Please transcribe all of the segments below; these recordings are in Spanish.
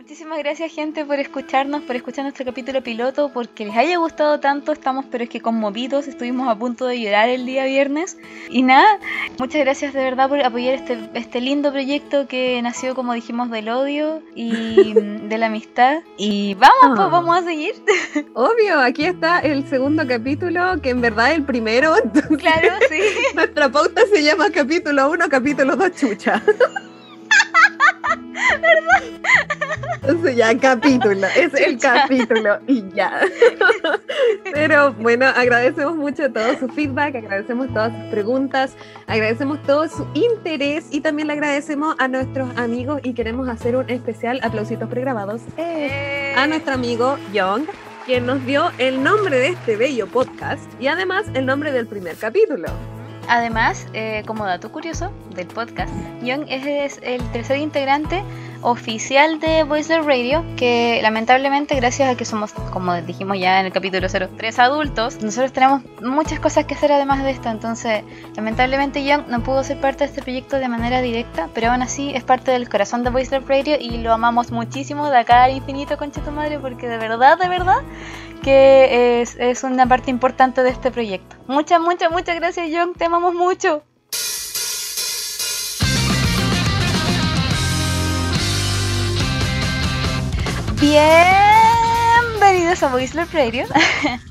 Muchísimas gracias gente por escucharnos, por escuchar nuestro capítulo piloto, porque les haya gustado tanto, estamos pero es que conmovidos, estuvimos a punto de llorar el día viernes. Y nada, muchas gracias de verdad por apoyar este, este lindo proyecto que nació, como dijimos, del odio y de la amistad. Y vamos, pues, Ah. vamos a seguir. Obvio, aquí está el segundo capítulo, que en verdad es el primero. entonces claro, sí. Nuestra pauta se llama capítulo 1, capítulo 2, chucha. Entonces ya, capítulo, es el capítulo y ya. Pero bueno, agradecemos mucho todo su feedback, agradecemos todas sus preguntas, agradecemos todo su interés y también le agradecemos a nuestros amigos y queremos hacer un especial aplausitos pregrabados eh, a nuestro amigo Young, quien nos dio el nombre de este bello podcast y además el nombre del primer capítulo. Además, eh, como dato curioso del podcast, es, es el tercer integrante oficial de Voiceless Radio, que lamentablemente gracias a que somos, como dijimos ya en el capítulo 0, tres adultos, nosotros tenemos muchas cosas que hacer además de esto, entonces lamentablemente Young no pudo ser parte de este proyecto de manera directa, pero aún así es parte del corazón de Voiceless Radio y lo amamos muchísimo de acá al infinito, concha tu madre, porque de verdad, de verdad, que es, es una parte importante de este proyecto. Muchas, muchas, muchas gracias, Young. Te amamos mucho. Bienvenidos a Voiceless Radio.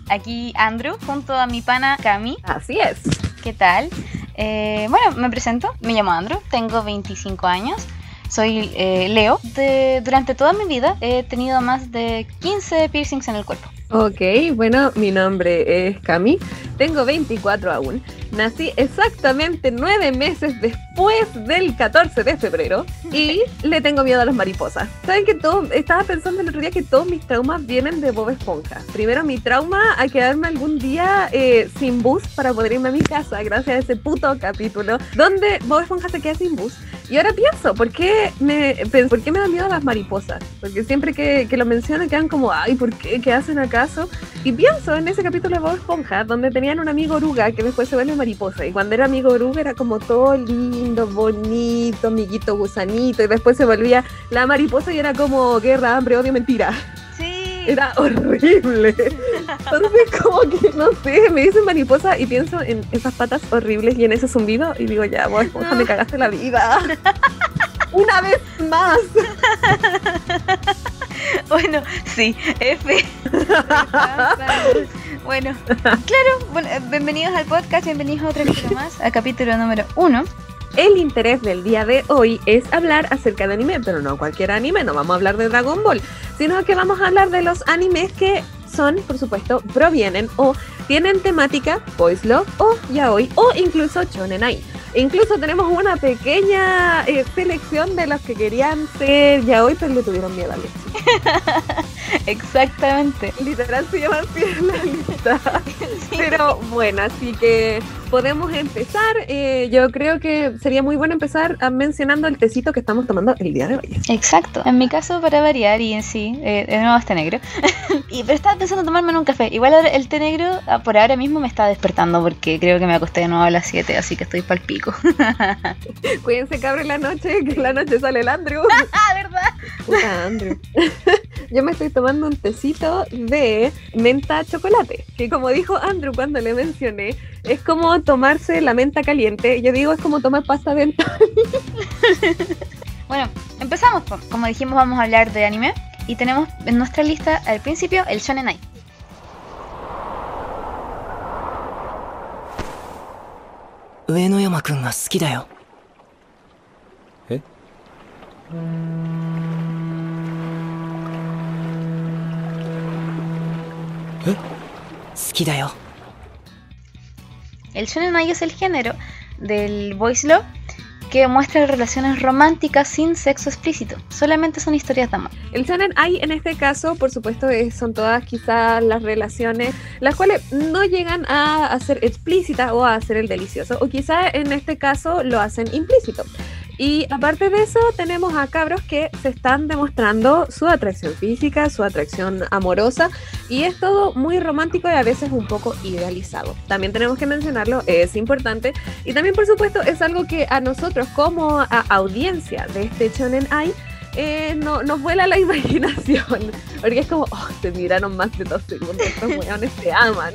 Aquí Andrew junto a mi pana Cami. Así es. ¿Qué tal? Eh, bueno, me presento. Me llamo Andrew. Tengo 25 años. Soy eh, Leo. De- durante toda mi vida he tenido más de 15 piercings en el cuerpo. Ok, bueno, mi nombre es Cami, tengo 24 aún. Nací exactamente nueve meses después del 14 de febrero y le tengo miedo a las mariposas. ¿Saben que todo? Estaba pensando el otro día que todos mis traumas vienen de Bob Esponja. Primero mi trauma a quedarme algún día eh, sin bus para poder irme a mi casa gracias a ese puto capítulo donde Bob Esponja se queda sin bus. Y ahora pienso, ¿por qué me, ¿por qué me da miedo las mariposas? Porque siempre que, que lo menciono quedan como, ay, ¿por qué? ¿Qué hacen acaso? Y pienso en ese capítulo de Bob Esponja, donde tenían un amigo oruga que después se vuelve mariposa. Y cuando era amigo oruga era como todo lindo, bonito, amiguito gusanito. Y después se volvía la mariposa y era como guerra, hambre, odio, mentira. Sí. Era horrible. Entonces, como que no sé, me dicen mariposa y pienso en esas patas horribles y en ese zumbido. Y digo, ya, Esponja, me cagaste la vida. Una vez más. Bueno, sí, F. bueno, claro, bueno, bienvenidos al podcast, bienvenidos a otro capítulo más, al capítulo número uno. El interés del día de hoy es hablar acerca de anime, pero no cualquier anime, no vamos a hablar de Dragon Ball, sino que vamos a hablar de los animes que son, por supuesto, provienen o tienen temática boys love o yaoi o incluso shonenai. Incluso tenemos una pequeña eh, selección de los que querían ser yaoi, pero le tuvieron miedo al éxito. Exactamente. Literal se llama así en la lista. Pero bueno, así que podemos empezar. Eh, yo creo que sería muy bueno empezar mencionando el tecito que estamos tomando el día de hoy. Exacto. En mi caso, para variar, y en sí, eh, de nuevo este negro. y, pero estaba pensando en tomarme un café. Igual el té negro, ah, por ahora mismo, me está despertando porque creo que me acosté de nuevo a las 7, así que estoy pal pico. Cuídense, cabrón, la noche, que la noche sale el Andrew. ah, ¿verdad? Puta, Andrew. Yo me estoy tomando un tecito de menta chocolate, que como dijo Andrew cuando le mencioné, es como tomarse la menta caliente. Yo digo, es como tomar pasta dental. Bueno, empezamos. po. Como dijimos, vamos a hablar de anime. Y tenemos en nuestra lista al principio el Shonen Ai. 上野山くんが好きだよえ好きだよ el shonen ai es el género del voice love que muestra relaciones románticas sin sexo explícito. Solamente son historias de amor. El shonen ai en este caso, por supuesto, es- son todas quizás las relaciones las cuales no llegan a, a ser explícitas o a ser el delicioso, o quizás en este caso lo hacen implícito. Y aparte de eso, tenemos a cabros que se están demostrando su atracción física, su atracción amorosa, y es todo muy romántico y a veces un poco idealizado. También tenemos que mencionarlo, es importante, y también por supuesto es algo que a nosotros como a audiencia de este Shonen Ai eh, no, nos vuela la imaginación. Porque es como, oh, se miraron más de dos segundos, estos weones se aman.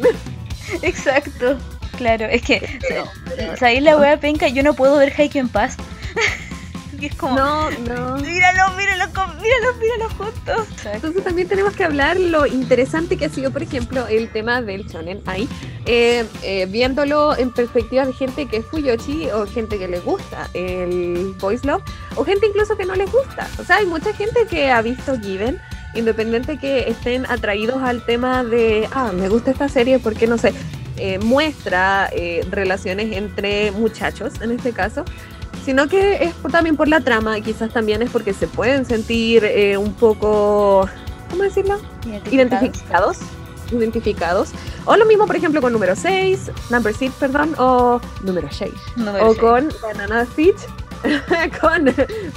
Exacto. Claro, es que, Pero- pero- ¿sabéis la wea penca? Yo no puedo ver Haikyuu en paz. Y es como, No, no. míralo, míralo, míralo, míralo juntos. Entonces también tenemos que hablar lo interesante que ha sido, por ejemplo, el tema del shonen ahí, eh, eh, viéndolo en perspectiva de gente que es fuyoshi o gente que le gusta el voice love o gente incluso que no les gusta. O sea, hay mucha gente que ha visto Given, independiente que estén atraídos al tema de, ah, me gusta esta serie porque no sé, eh, muestra eh, relaciones entre muchachos en este caso sino que es por- también por la trama, quizás también es porque se pueden sentir eh, un poco, ¿cómo decirlo? Identificados. Identificados. O lo mismo, por ejemplo, con número 6, number 6, perdón, o número 6. Número O con Banana Fish, con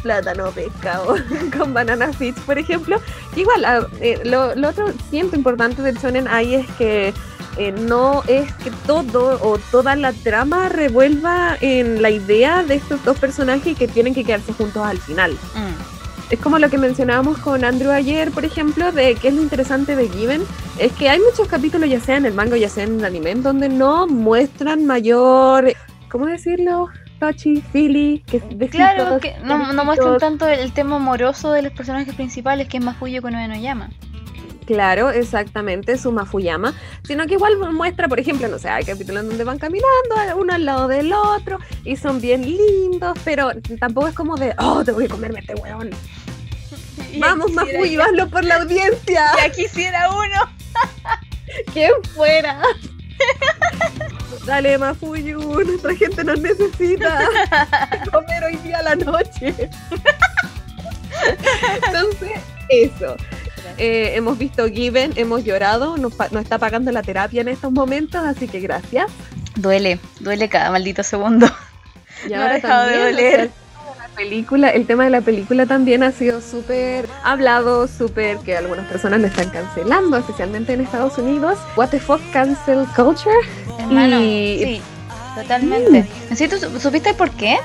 plátano pescado, con Banana Fish, por ejemplo. Igual, eh, lo, lo otro siento importante del shonen ahí es que eh, no es que todo o toda la trama revuelva en la idea de estos dos personajes que tienen que quedarse juntos al final. Mm. Es como lo que mencionábamos con Andrew ayer, por ejemplo, de que es lo interesante de Given, es que hay muchos capítulos, ya sea en el manga, ya sea en el anime, donde no muestran mayor, ¿cómo decirlo? Touchy, feely, que Claro, que no, no muestran tanto el tema amoroso de los personajes principales, que es más Fuyo con no llama. Claro, exactamente, su Mafuyama, sino que igual muestra, por ejemplo, no sé, hay capítulos donde van caminando uno al lado del otro y son bien lindos, pero tampoco es como de, oh, tengo que comerme a este weón. Vamos, Mafuyu, hazlo por la audiencia. Ya quisiera uno. ¿Quién fuera? Dale, Mafuyu, nuestra gente nos necesita comer hoy día a la noche. Entonces, eso. Eh, hemos visto Given, hemos llorado, nos, nos está pagando la terapia en estos momentos, así que gracias. Duele, duele cada maldito segundo. Y No ha dejado de o sea, doler. la película, el tema de la película también ha sido súper hablado, súper que algunas personas lo están cancelando, especialmente en Estados Unidos. What the fuck cancel culture? Hermano, Y- sí, totalmente. ¿Sí, ¿Tú su- supiste por qué?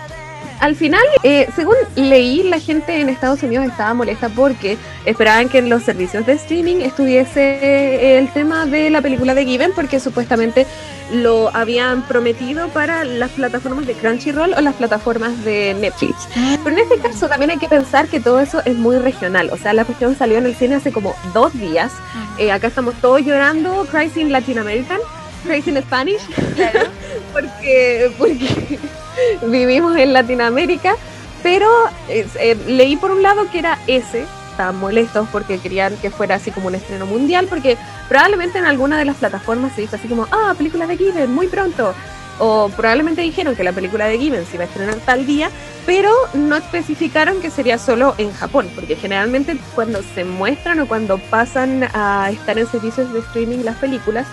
Al final, eh, según leí, la gente en Estados Unidos estaba molesta porque esperaban que en los servicios de streaming estuviese el tema de la película de Given, porque supuestamente lo habían prometido para las plataformas de Crunchyroll o las plataformas de Netflix. Pero en este caso también hay que pensar que todo eso es muy regional. O sea, la cuestión salió en el cine hace como dos días. Eh, acá estamos todos llorando, Crazy in Latin American, Crazy in Spanish Claro. porque, porque vivimos en Latinoamérica, pero eh, eh, leí por un lado que era ese, estaban molestos porque querían que fuera así como un estreno mundial, porque probablemente en alguna de las plataformas se dijo así como, ah, película de Given, muy pronto. O probablemente dijeron que la película de Given se iba a estrenar tal día, pero no especificaron que sería solo en Japón, porque generalmente cuando se muestran o cuando pasan a estar en servicios de streaming las películas,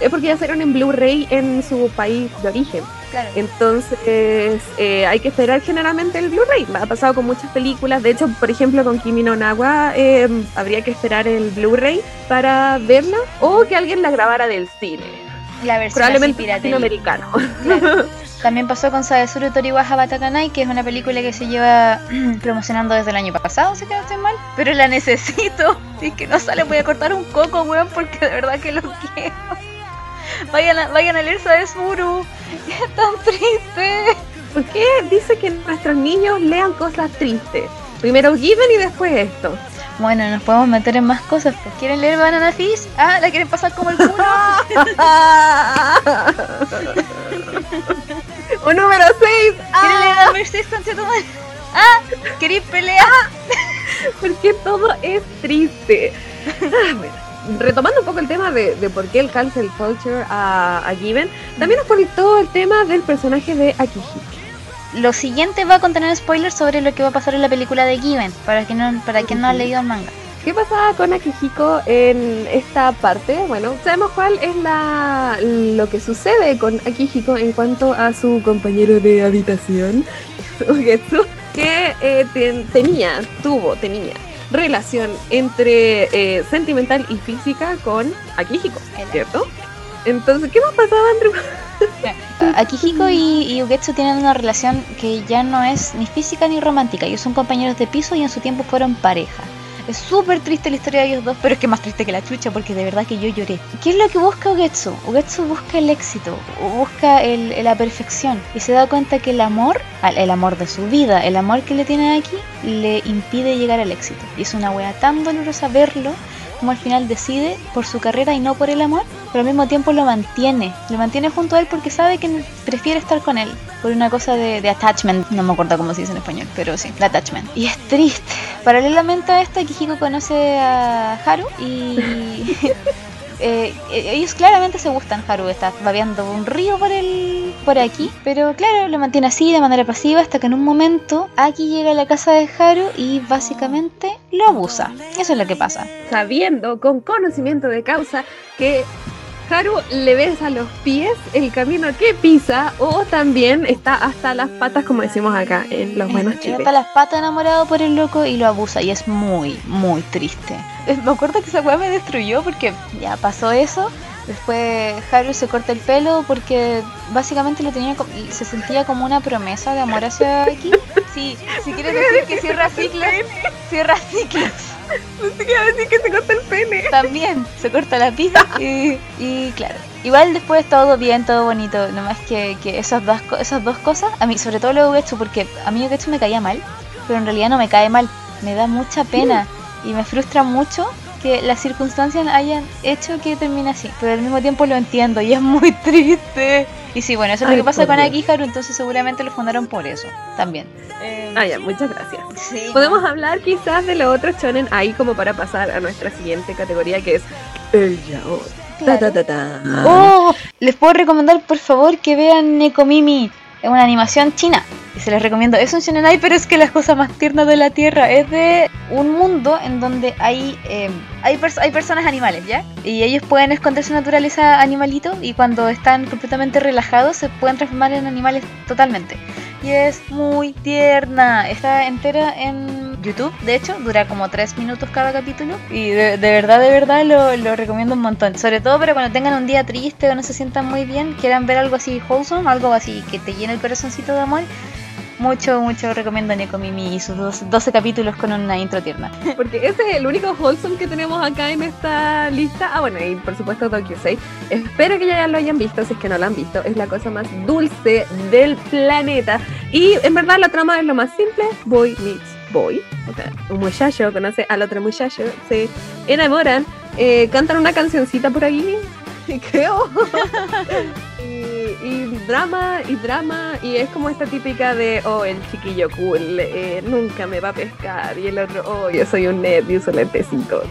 es porque ya salieron en Blu-ray en su país de origen. Claro. Entonces eh, hay que esperar generalmente el Blu-ray. Ha pasado con muchas películas. De hecho, por ejemplo, con Kimi no Nawa eh, habría que esperar el Blu-ray para verla o que alguien la grabara del cine. La versión Probablemente latinoamericano. Claro. También pasó con Sadesuru Toriwaja Batakanai, que es una película que se lleva promocionando desde el año pasado, si que no estoy mal. Pero la necesito. Si es que no sale, voy a cortar un coco, weón, porque de verdad que lo quiero. Vayan a, vayan a leer Sadesuru. Es tan triste. ¿Por qué dice que nuestros niños lean cosas tristes? Primero Given y después esto. Bueno, nos podemos meter en más cosas. Pues. ¿Quieren leer Banana Fish? Ah, ¿la quieren pasar como el culo? o número 6. ¿Quieren leer Number Six, conchetumare? Ah, ¿queréis pelear? porque todo es triste. Ah, bueno, retomando un poco el tema de, de por qué el cancel culture a, a Given, también nos todo el tema del personaje de Akihiko. Lo siguiente va a contener spoilers sobre lo que va a pasar en la película de Given, para quien no, para quien no ha leído el manga. ¿Qué pasaba con Akihiko en esta parte? Bueno, sabemos cuál es la lo que sucede con Akihiko en cuanto a su compañero de habitación, Ugetsu, que eh, ten- tenía, tuvo, tenía relación entre eh, sentimental y física con Akihiko. ¿cierto? Entonces, ¿qué más pasaba, Andrew? Akihiko y, y Ugetsu tienen una relación que ya no es ni física ni romántica. Ellos son compañeros de piso y en su tiempo fueron pareja. Es súper triste la historia de ellos dos, pero es que más triste que la chucha porque de verdad que yo lloré. ¿Qué es lo que busca Ugetsu? Ugetsu busca el éxito, busca la perfección y se da cuenta que el amor, el amor de su vida, el amor que le tiene aquí, le impide llegar al éxito. Y es una wea tan dolorosa verlo como al final decide por su carrera y no por el amor, pero al mismo tiempo lo mantiene. Lo mantiene junto a él porque sabe que prefiere estar con él. Por una cosa de, de attachment, no me acuerdo cómo se dice en español, pero sí, de attachment. Y es triste. Paralelamente a esto, Kihiko conoce a Haru y eh, eh, ellos claramente se gustan. Haru está babeando un río por el por aquí, pero claro, lo mantiene así de manera pasiva hasta que en un momento Aki llega a la casa de Haru y básicamente lo abusa. Eso es lo que pasa. Sabiendo, con conocimiento de causa, que Haru le besa los pies el camino que pisa, o también está hasta las patas, como decimos acá en los buenos Llega chiles. hasta las patas enamorado por el loco y lo abusa y es muy, muy triste. Eh, Me acuerdo que esa weá me destruyó porque ya pasó eso. Después Haru se corta el pelo porque básicamente lo tenía se sentía como una promesa de amor hacia aquí. Sí, si quieres decir que cierra ciclos, cierra ciclos. Iba a decir que se corta el pene. También se corta la pija y, y claro. Igual después todo bien, todo bonito. Nomás que, que esas, dos, esas dos cosas, a mí, sobre todo lo de Ugetsu, porque a mí Ugetsu me caía mal, pero en realidad no me cae mal. Me da mucha pena y me frustra mucho que las circunstancias hayan hecho que termine así. Pero al mismo tiempo lo entiendo y es muy triste. Y sí, bueno, eso es Ay, lo que pasa con Dios. Akiharu, entonces seguramente lo fundaron por eso también. Ah, ya, muchas gracias. Sí, Podemos hablar quizás de los otros shonen ahí como para pasar a nuestra siguiente categoría que es el yaoi. Ta, ta, ta, ta. Oh, les puedo recomendar por favor que vean Nekomimi. Es una animación china. Y se les recomiendo. Es un shonenai, pero es que las cosas más tiernas de la tierra. Es de un mundo en donde hay eh, hay, pers- hay personas animales, ¿ya? Y ellos pueden esconder su naturaleza animalito y cuando están completamente relajados se pueden transformar en animales totalmente. Y es muy tierna. Está entera en YouTube, de hecho, dura como 3 minutos cada capítulo. Y de, de verdad, de verdad lo, lo recomiendo un montón. Sobre todo para cuando tengan un día triste o no se sientan muy bien, quieran ver algo así wholesome, algo así que te llene el corazoncito de amor. Mucho, mucho recomiendo Nekomimi y sus dos- 12 capítulos con una intro tierna. Porque ese es el único wholesome que tenemos acá en esta lista. Ah, bueno, y por supuesto Tokyo 6. Espero que ya lo hayan visto, si es que no lo han visto. Es la cosa más dulce del planeta. Y en verdad la trama es lo más simple. Boy meets boy. O sea, un muchacho conoce al otro muchacho, se enamoran, eh, cantan una cancioncita por ahí, creo. y, y drama y drama y es como esta típica de oh el chiquillo cool eh, nunca me va a pescar y el otro oh yo soy un nerd y uso lentecitos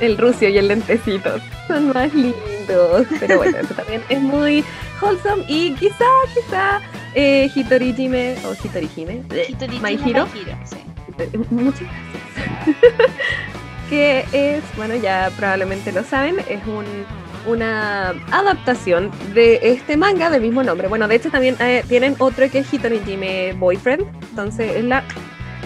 el rucio y el lentecito son más lindos pero bueno eso también es muy wholesome y quizá quizá eh, Hitori Hime o Hitori Hime Hitori My Hime Hero sí. Muchas gracias. que es, bueno, ya probablemente lo saben, es un, una adaptación de este manga del mismo nombre. Bueno, de hecho también eh, tienen otro que es Hitori Boyfriend, entonces es la,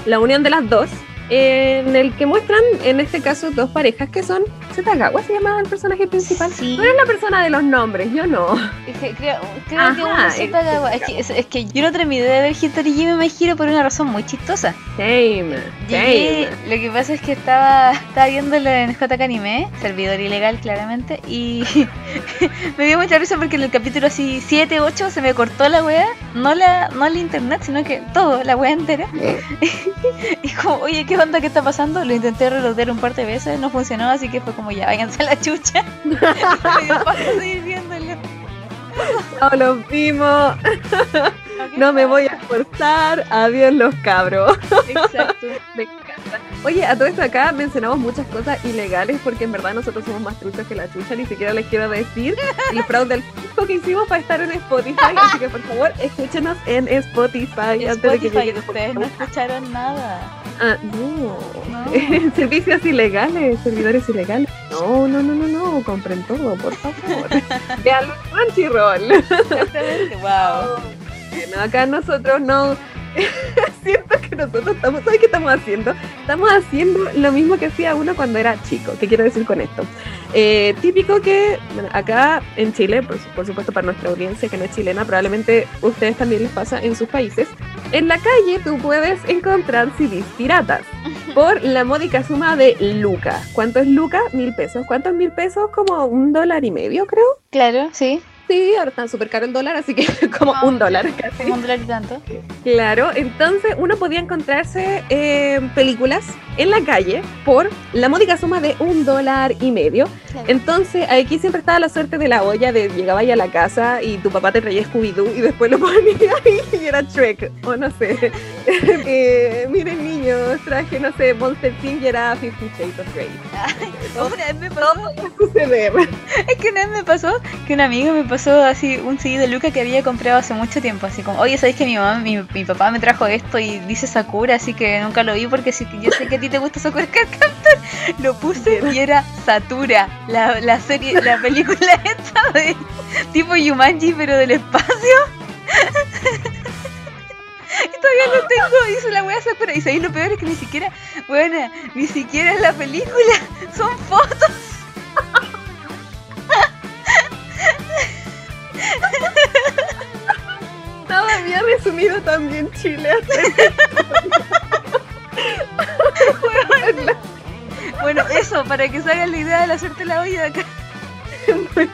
la unión de las dos, en el que muestran, en este caso, dos parejas que son Setagawa, se llamaba el personaje principal. Sí. Tú eres la persona de los nombres, yo no. Es que creo, creo Ajá, que uno es es, que, es, es que yo no terminé de ver Hitori Hime My Hero por una razón muy chistosa. Shame, Llegué, shame. lo que pasa es que estaba, estaba viéndolo en JK Anime, servidor ilegal claramente, y me dio mucha risa porque en el capítulo así 7, 8 se me cortó la wea, no la, no el internet, sino que todo, la wea entera. y como, oye, ¿qué onda? ¿Qué está pasando? Lo intenté relotear un par de veces, no funcionó, así que fue como ya, váyanse a la chucha. seguir viéndolo. No lo vimos. No me voy a esforzar. Adiós los cabros. Exacto. Oye, a todo esto acá mencionamos muchas cosas ilegales porque en verdad nosotros somos más truchos que la chucha, ni siquiera les quiero decir el fraude del fisco que hicimos para estar en Spotify, así que por favor escúchenos en Spotify antes de que Spotify, ustedes no escucharon nada. Ah, no. No. Servicios ilegales, servidores ilegales. No, no, no, no, no, compren todo, por favor. Vean Crunchyroll. Exactamente, wow. Bueno, acá nosotros no. Siento que nosotros estamos. ¿Sabes qué estamos haciendo? Estamos haciendo lo mismo que hacía uno cuando era chico. ¿Qué quiero decir con esto? Eh, típico que bueno, acá en Chile, por supuesto para nuestra audiencia que no es chilena, probablemente ustedes también les pasa en sus países. En la calle tú puedes encontrar CDs piratas por la módica suma de lucas. ¿Cuánto es lucas? Mil pesos. ¿Cuánto es mil pesos? Como un dólar y medio, creo. Claro, sí. Sí, ahora está súper caro el dólar, así que como Ah, un dólar casi. Como un dólar y tanto. Claro, entonces uno podía encontrarse eh, películas en la calle por la módica suma de un dólar y medio. Claro. Entonces aquí siempre estaba la suerte de la olla de llegaba ahí a la casa y tu papá te traía Scooby-Doo y después lo ponía ahí y era Shrek, o no sé. Eh, miren niños, traje, no sé, Monster Team y era Fifty Shades of Grey. Una vez me pasó, suceder. es que una vez me pasó que un amigo me pasó así un CD de Luca que había comprado hace mucho tiempo, así como, oye, ¿sabéis que mi mamá, mi, mi papá me trajo esto y dice Sakura, así que nunca lo vi porque que yo sé que a ti te gusta Sakura Card Captor? Lo puse y era Satura, la, la serie, la película esta de tipo Yumanji pero del espacio. Y todavía lo tengo, dice la wea Sakura. Y sabéis lo peor es que ni siquiera, bueno, ni siquiera es la película, son fotos. Nada había resumido también Chile. Bueno, eso, para que se hagan la idea de la suerte de la olla de acá. Bueno,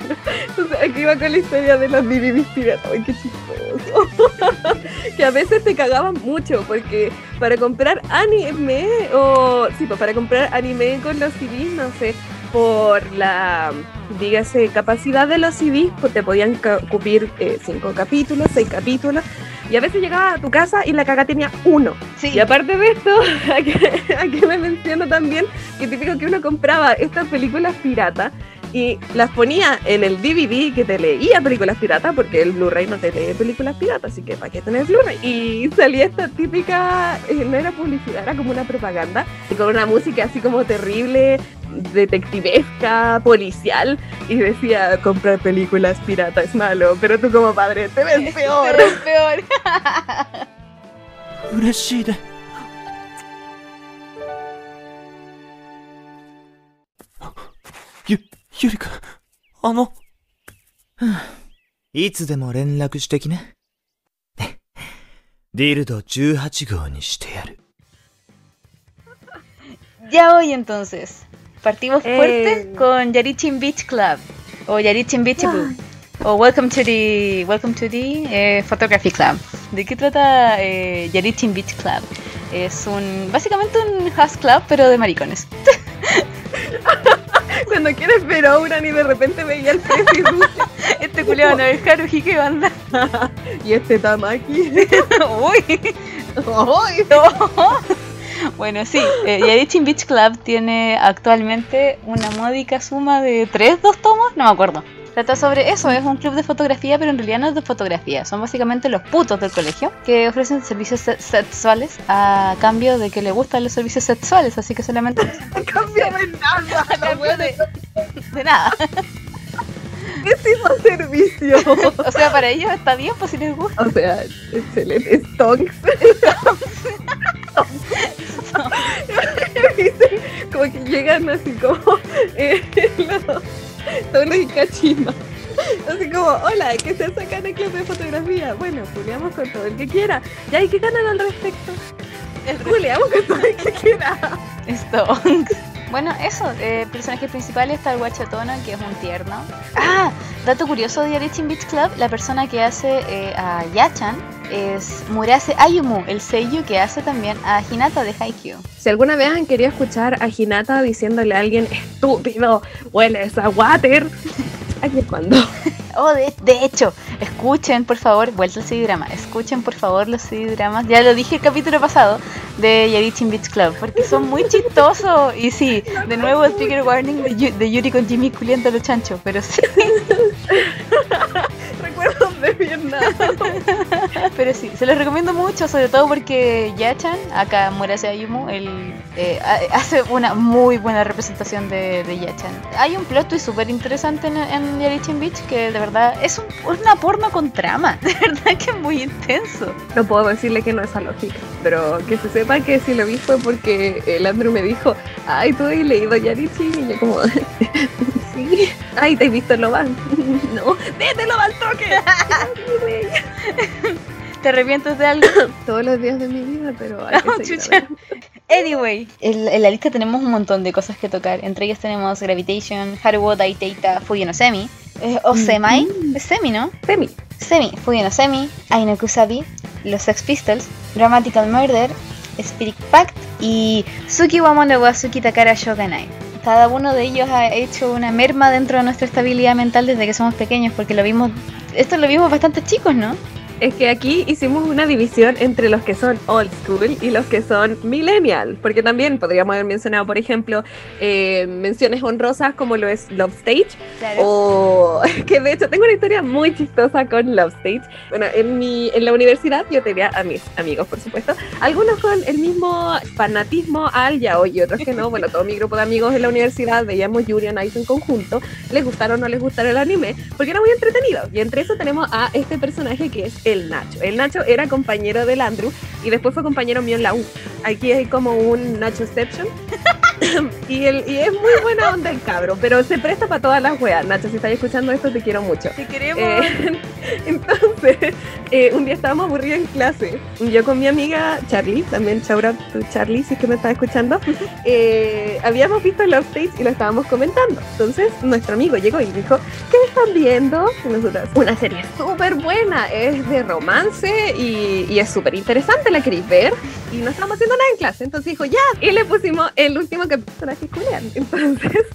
entonces aquí va con la historia de los DVDs piratas. Ay, qué chistoso. que a veces te cagaban mucho porque para comprar anime o sí, pues para comprar anime con los CDs, no sé, por la dígase capacidad de los CDs, pues te podían cubrir eh, cinco capítulos, seis capítulos. Y a veces llegaba a tu casa y la caga tenía uno. Sí, Y aparte de esto, aquí, aquí me menciono también que típico que uno compraba estas películas piratas y las ponía en el DVD que te leía películas piratas, porque el Blu-ray no te lee películas piratas, así que ¿para qué tener Blu-ray? Y salía esta típica, eh, no era publicidad, era como una propaganda, y con una música así como terrible, detectivesca, policial, y decía, comprar películas piratas es malo, pero tú como padre te ves peor. pero es peor. 嬉しいでゆ ゆりかあのいつでも連絡してきねディルド18号にしてやる Ya hoy entonces. Partimos fuerte Eh. con Yarichin Beach Club. O Yarichin Beach Club. O Welcome to the, welcome to the eh, Photography Club. ¿De qué trata eh, Yarichin Beach Club? Es un básicamente un house club pero de maricones. Cuando quieres ver Ouran y de repente veía el precio y Este culeado no es Haruhi, ¿qué banda? y este Tamaki. Uy. ¡Ay! Bueno, sí, eh, Yarichin Beach Club tiene actualmente una módica suma de 3, 2 tomos, no me acuerdo. Trata sobre eso, es un club de fotografía, pero en realidad no es de fotografía, son básicamente los putos del colegio que ofrecen servicios se- sexuales a cambio de que le gustan los servicios sexuales, así que solamente Cambio de nada. a cambio de, de nada. Pésimo servicio. O sea, para ellos está bien, pues si les gusta. O sea, excelente. Stonks. Dicen como que llegan así como eh, los Tonos y Kachima. Así como, hola, ¿qué se saca en el club de fotografía? Bueno, juliamos con todo el que quiera. ¿Ya y qué ganan al respecto? Juliamos con todo el que quiera. Stonks. Bueno, eso, eh, personaje principal está el guachatono, que es un tierno. Ah, dato curioso de Yarichin Beach Club, la persona que hace eh, a Yachan es Murase Ayumu, el seiyuu que hace también a Hinata de Haikyuu. Si alguna vez han querido escuchar a Hinata diciéndole a alguien estúpido, hueles a water, aquí es cuando. Oh, de, de hecho, escuchen por favor, vuelta al CD-drama, escuchen por favor los CD-dramas, ya lo dije el capítulo pasado, de Yarichin Beach Club, porque son muy chistosos. Y sí, de nuevo el trigger warning de Yuri con Jimmy culiando los chanchos, pero sí, Recuerdos de Vietnam. pero sí, se los recomiendo mucho, sobre todo porque Yachan, acá Murase Ayumu, él eh, ha- hace una muy buena representación de, de Yachan. Hay un plot twist súper interesante en, en Yarichin Beach que de verdad es un, una porno con trama, de verdad que es muy intenso. No puedo decirle que no es lógica, pero que se sepa que si lo vi fue porque el Andrew me dijo, ay, tú has leído Yarichi, y yo como, sí, Ay, ¿te has visto Loban? no, vete Loban, toque. ¿Te arrepientes de algo? Todos los días de mi vida, pero hay Oh, que chucha. Anyway, en, en la lista tenemos un montón de cosas que tocar. Entre ellas tenemos Gravitation, Haruo Daiteita, Fuyo no Semi, eh, o Semai, es Semi, ¿no? Semi. Semi, Fuyo no Semi, Aino Kusabi, los Sex Pistols, Dramatical Murder, Spirit Pact y Suki wa Suki Takara Shoganai. Cada uno de ellos ha hecho una merma dentro de nuestra estabilidad mental desde que somos pequeños, porque lo vimos, esto lo vimos bastante chicos, ¿no? Es que aquí hicimos una división entre los que son old school y los que son millennial, porque también podríamos haber mencionado, por ejemplo, eh, menciones honrosas como lo es Love Stage, o que de hecho tengo una historia muy chistosa con Love Stage. Bueno, en, mi, en la universidad yo tenía a mis amigos, por supuesto, algunos con el mismo fanatismo al yaoi y otros que no. Bueno, todo mi grupo de amigos en la universidad veíamos Yuri Ice en conjunto, les gustaron o no les gustaron el anime, porque era muy entretenido. Y entre eso tenemos a este personaje que es el Nacho. El Nacho era compañero del Andrew y después fue compañero mío en la U. Aquí hay como un Nachoception. y, el, y es muy buena onda el cabro, pero se presta para todas las weas. Nacho, si estás escuchando esto, te quiero mucho. Te queremos. Eh, entonces, eh, un día estábamos aburridos en clase. Yo con mi amiga Charlie, también out to Charlie, si es que me estás escuchando, eh, habíamos visto Love Stage y lo estábamos comentando. Entonces, nuestro amigo llegó y dijo, ¿qué están viendo? Y nosotras, una serie súper buena, es de romance y, y es súper interesante, ¿la queréis ver? Y no estábamos haciendo nada en clase, entonces dijo, ya, y le pusimos el último capítulo que Julián. Entonces,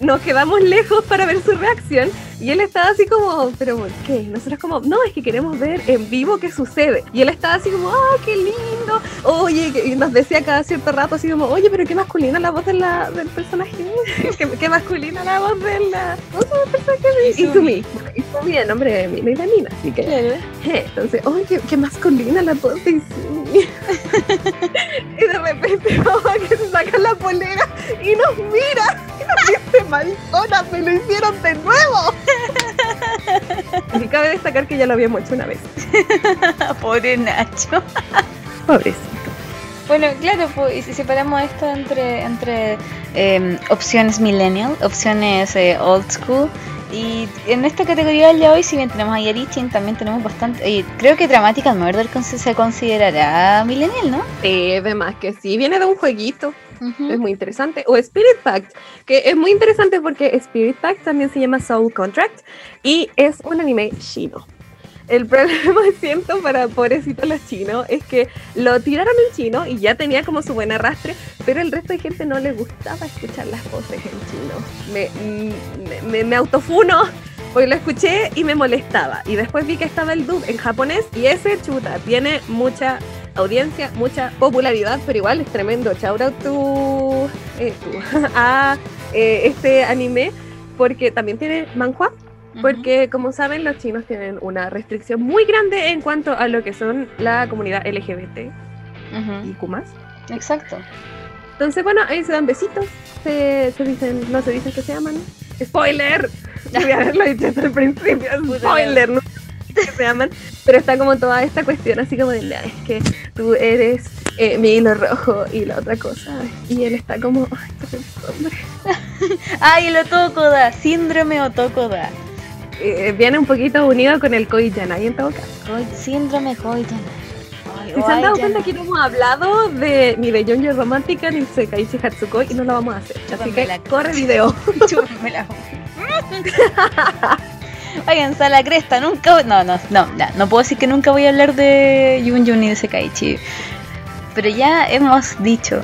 nos quedamos lejos para ver su reacción y él estaba así como, pero ¿por qué? Nosotros como, no, es que queremos ver en vivo qué sucede. Y él estaba así como, ah, qué lindo. Oye, y nos decía cada cierto rato así como, oye, pero qué masculina la voz de la, del personaje. qué, qué masculina la voz de la voz del personaje de Izumi. Bueno, Izumi es nombre de Mina y de Nina, así que... Entonces, oye, qué, qué masculina la voz de y de repente mamá que se saca la polera y nos mira y nos dice, maricona, me lo hicieron de nuevo. y cabe destacar que ya lo habíamos hecho una vez. Pobre Nacho. Pobrecito. Bueno, claro, pues, y si separamos esto entre, entre eh, opciones millennial, opciones eh, old school, y en esta categoría del ya hoy, si bien tenemos a Yarichin, también tenemos bastante. Y creo que Dramatical Murder se considerará millennial, ¿no? Eh, de más que sí, viene de un jueguito, es muy interesante. O Spirit Pact, que es muy interesante porque Spirit Pact también se llama Soul Contract y es un anime chino. El problema, siento, para pobrecitos los chinos es que lo tiraron en chino y ya tenía como su buen arrastre, pero el resto de gente no le gustaba escuchar las voces en chino. Me, mm, me, me autofuno porque lo escuché y me molestaba. Y después vi que estaba el dub en japonés y ese chuta tiene mucha audiencia, mucha popularidad, pero igual es tremendo. Shout out eh, a eh, este anime porque también tiene manhua. Porque, como saben, los chinos tienen una restricción muy grande en cuanto a lo que son la comunidad LGBT Ujú. y Q+. Exacto. Entonces, bueno, ahí se dan besitos, se, se dicen, no se dicen que se aman. ¡Spoiler! Debí haberlo dicho desde el principio, ¡spoiler! No que se aman, pero está como toda esta cuestión así como de, "Nah, es que tú eres eh, mi hilo rojo y la otra cosa. Y él está como, ay, qué hombre. ¡Ay, el Otokoda! Síndrome Otokoda. Eh, viene un poquito unido con el Koi Yanai en todo caso. Síndrome Koitan. Si se han dado cuenta que no hemos hablado de ni de Jonjo Romántica ni de Sekaiichi Hatsukoi y no lo vamos a hacer. Así que Chúpamela. corre video. A la cresta, nunca No, no, no, no, no puedo decir que nunca voy a hablar de Yun Yun ni de Sekaiichi. Pero ya hemos dicho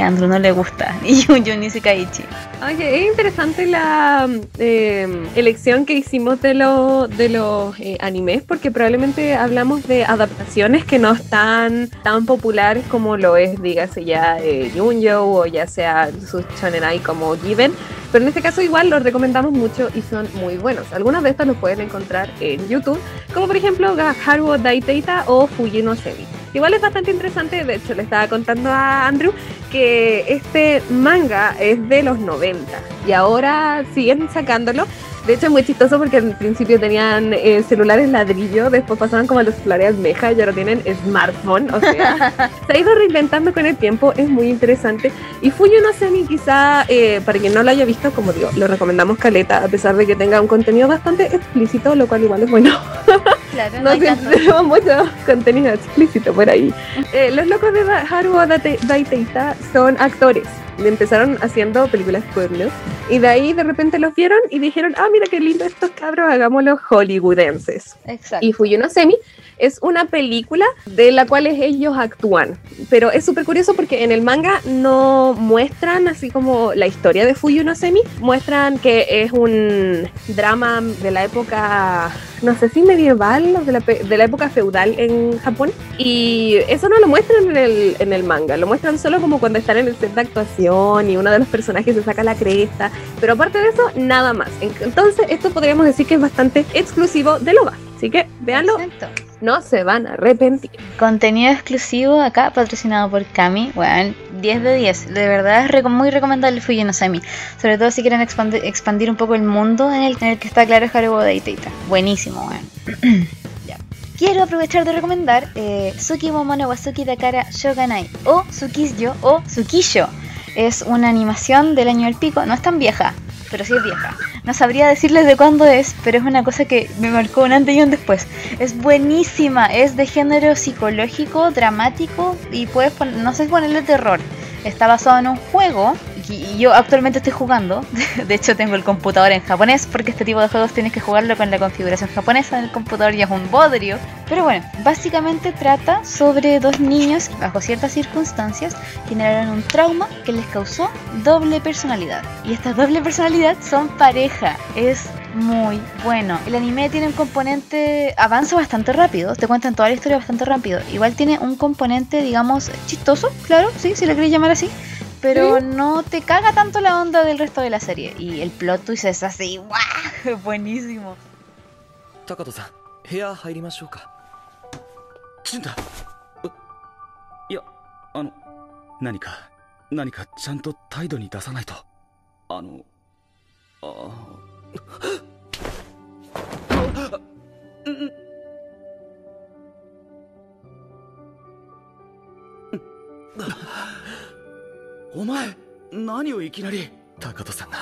que a Andrew no le gusta ni Yun Yun ni Sekaiichi. Oye, es interesante la eh, elección que hicimos de, lo- de los eh, animes porque probablemente hablamos de adaptaciones que no están tan populares como lo es, dígase ya eh, Junjo o ya sea sus shonenai como Given. Pero en este caso igual los recomendamos mucho y son muy buenos. Algunos de estos los pueden encontrar en YouTube, como por ejemplo Haruo Daiteita o Fuji no Semi. Igual es bastante interesante, de hecho le estaba contando a Andrew que este manga es de los 90 y ahora siguen sacándolo, De hecho es muy chistoso porque al principio tenían eh, celulares ladrillo, después pasaron como a los celulares meja y ahora tienen smartphone, o sea, se ha ido reinventando con el tiempo, es muy interesante. Y Fuyo no Semi quizá, eh, para quien no lo haya visto, como digo, lo recomendamos caleta, a pesar de que tenga un contenido bastante explícito, lo cual igual es bueno. Claro, no tenemos mucho contenido explícito por ahí. Eh, los locos de Haru Date- Daiteita son actores. Empezaron haciendo películas porno y de ahí de repente los vieron y dijeron, ah, mira qué lindo estos cabros, hagámoslos hollywoodenses. Exacto. Y Fuyo no Semi es una película de la cual ellos actúan. Pero es súper curioso porque en el manga no muestran así como la historia de Fuyo no Semi, muestran que es un drama de la época, no sé si medieval de la, de la época feudal en Japón. Y eso no lo muestran en el, en el manga, lo muestran solo como cuando están en el set de actuación y uno de los personajes se saca la cresta. Pero aparte de eso, nada más. En- Entonces, esto podríamos decir que es bastante exclusivo de Loba. Así que véanlo, Exacto. no se van a arrepentir. Contenido exclusivo acá, patrocinado por Cami. Bueno, 10 de 10. De verdad es muy recomendable Fuji no Semi. Sobre todo si quieren expandi- expandir un poco el mundo en el, en el que está claro Haruo Daiteita. Buenísimo, bueno. Quiero aprovechar de recomendar eh, Suki Momono Wasuki Dakara Shoganai o Tsukisyo o Tsukisho. Es una animación del año del pico, no es tan vieja, pero sí es vieja. No sabría decirles de cuándo es, pero es una cosa que me marcó un antes y un después. Es buenísima, es de género psicológico, dramático y puedes no sé ponerle terror. Está basado en un juego y yo actualmente estoy jugando. De hecho, tengo el computador en japonés porque este tipo de juegos tienes que jugarlo con la configuración japonesa del computador y es un bodrio. Pero bueno, básicamente trata sobre dos niños que bajo ciertas circunstancias generaron un trauma que les causó doble personalidad. Y esta doble personalidad son pareja. Es muy bueno. El anime tiene un componente, avanza bastante rápido, te cuentan toda la historia bastante rápido. Igual tiene un componente, digamos, chistoso, claro, sí, si lo querés llamar así. Pero no te caga tanto la onda del resto de la serie. Y el plot twist es así, ¡guau! Buenísimo. Takato-san, ¿Shunta? Uh, ya, nanika, nanika, chanto お前何をいきなり？高人さんが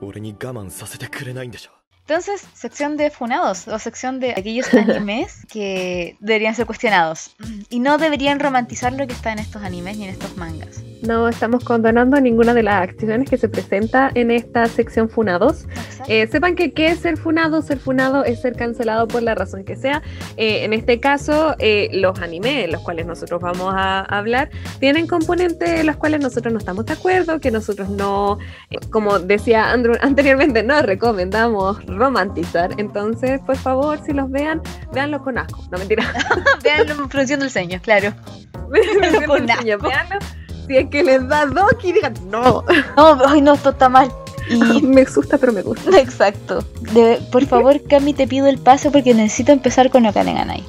俺に我慢させてくれないんでしょ Entonces, sección de funados o sección de aquellos animes que deberían ser cuestionados y no deberían romantizar lo que está en estos animes ni en estos mangas. No estamos condonando ninguna de las acciones que se presenta en esta sección Funados. Eh, sepan que qué es ser funado, ser funado es ser cancelado por la razón que sea. Eh, en este caso, eh, los animes, los cuales nosotros vamos a hablar, tienen componentes en los cuales nosotros no estamos de acuerdo, que nosotros no, eh, como decía Andrew anteriormente, no recomendamos romantizar. Entonces, por favor, si los vean, véanlo con asco. No mentira. Veanlo produciendo el ceño, claro. Véanlo con asco. Véanlo. Si es que les da Doki, digan, no, No, ay no, esto está mal. Y me asusta, pero me gusta. Exacto. De- por favor, Cami, te pido el paso porque necesito empezar con Okane Ganai.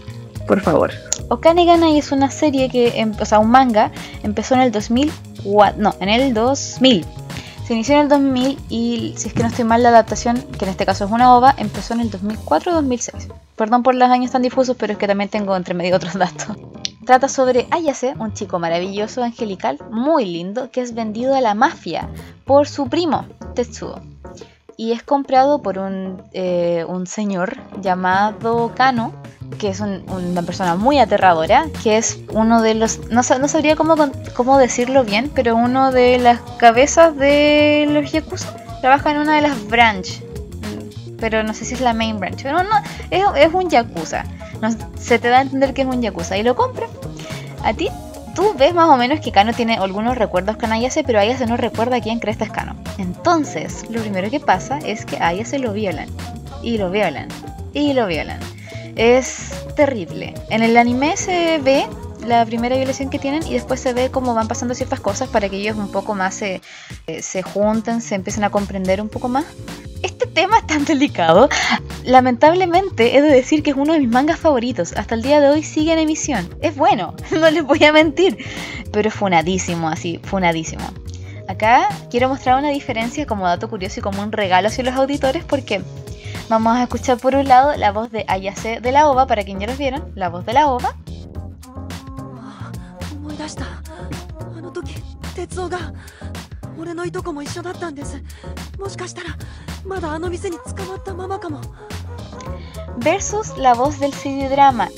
Por favor. Okane Ganai es una serie que, em- o sea, un manga, empezó en el 2004, no, en el 2000. Se inició en el 2000 y, si es que no estoy mal, la adaptación, que en este caso es una ova, empezó en el 2004 o 2006. Perdón por los años tan difusos, pero es que también tengo entre medio otros datos. Trata sobre Ayase, un chico maravilloso, angelical, muy lindo, que es vendido a la mafia por su primo, Tetsuo. Y es comprado por un, eh, un señor llamado Kano, que es un- una persona muy aterradora, que es uno de los, no, no sabría cómo, cómo decirlo bien, pero uno de las cabezas de los Yakuza. Trabaja en una de las branch, pero no sé si es la main branch, pero no, es, es un Yakuza. No, se te da a entender que es un Yakuza y lo compra. A ti, tú ves más o menos que Kano tiene algunos recuerdos con Ayase, pero Ayase no recuerda quién cresta es Kano. Entonces, lo primero que pasa es que a Ayase lo violan, y lo violan, y lo violan. Es terrible. En el anime se ve la primera violación que tienen y después se ve cómo van pasando ciertas cosas para que ellos un poco más se, eh, se junten, se empiecen a comprender un poco más. Tema tan delicado. Lamentablemente he de decir que es uno de mis mangas favoritos. Hasta el día de hoy sigue en emisión. Es bueno, no les voy a mentir. Pero es funadísimo, así, funadísimo. Acá quiero mostrar una diferencia como dato curioso y como un regalo hacia los auditores porque Vamos a escuchar por un lado la voz de Ayase de la OVA, para quien ya los vieron, la voz de la OVA versus la voz del CD-drama.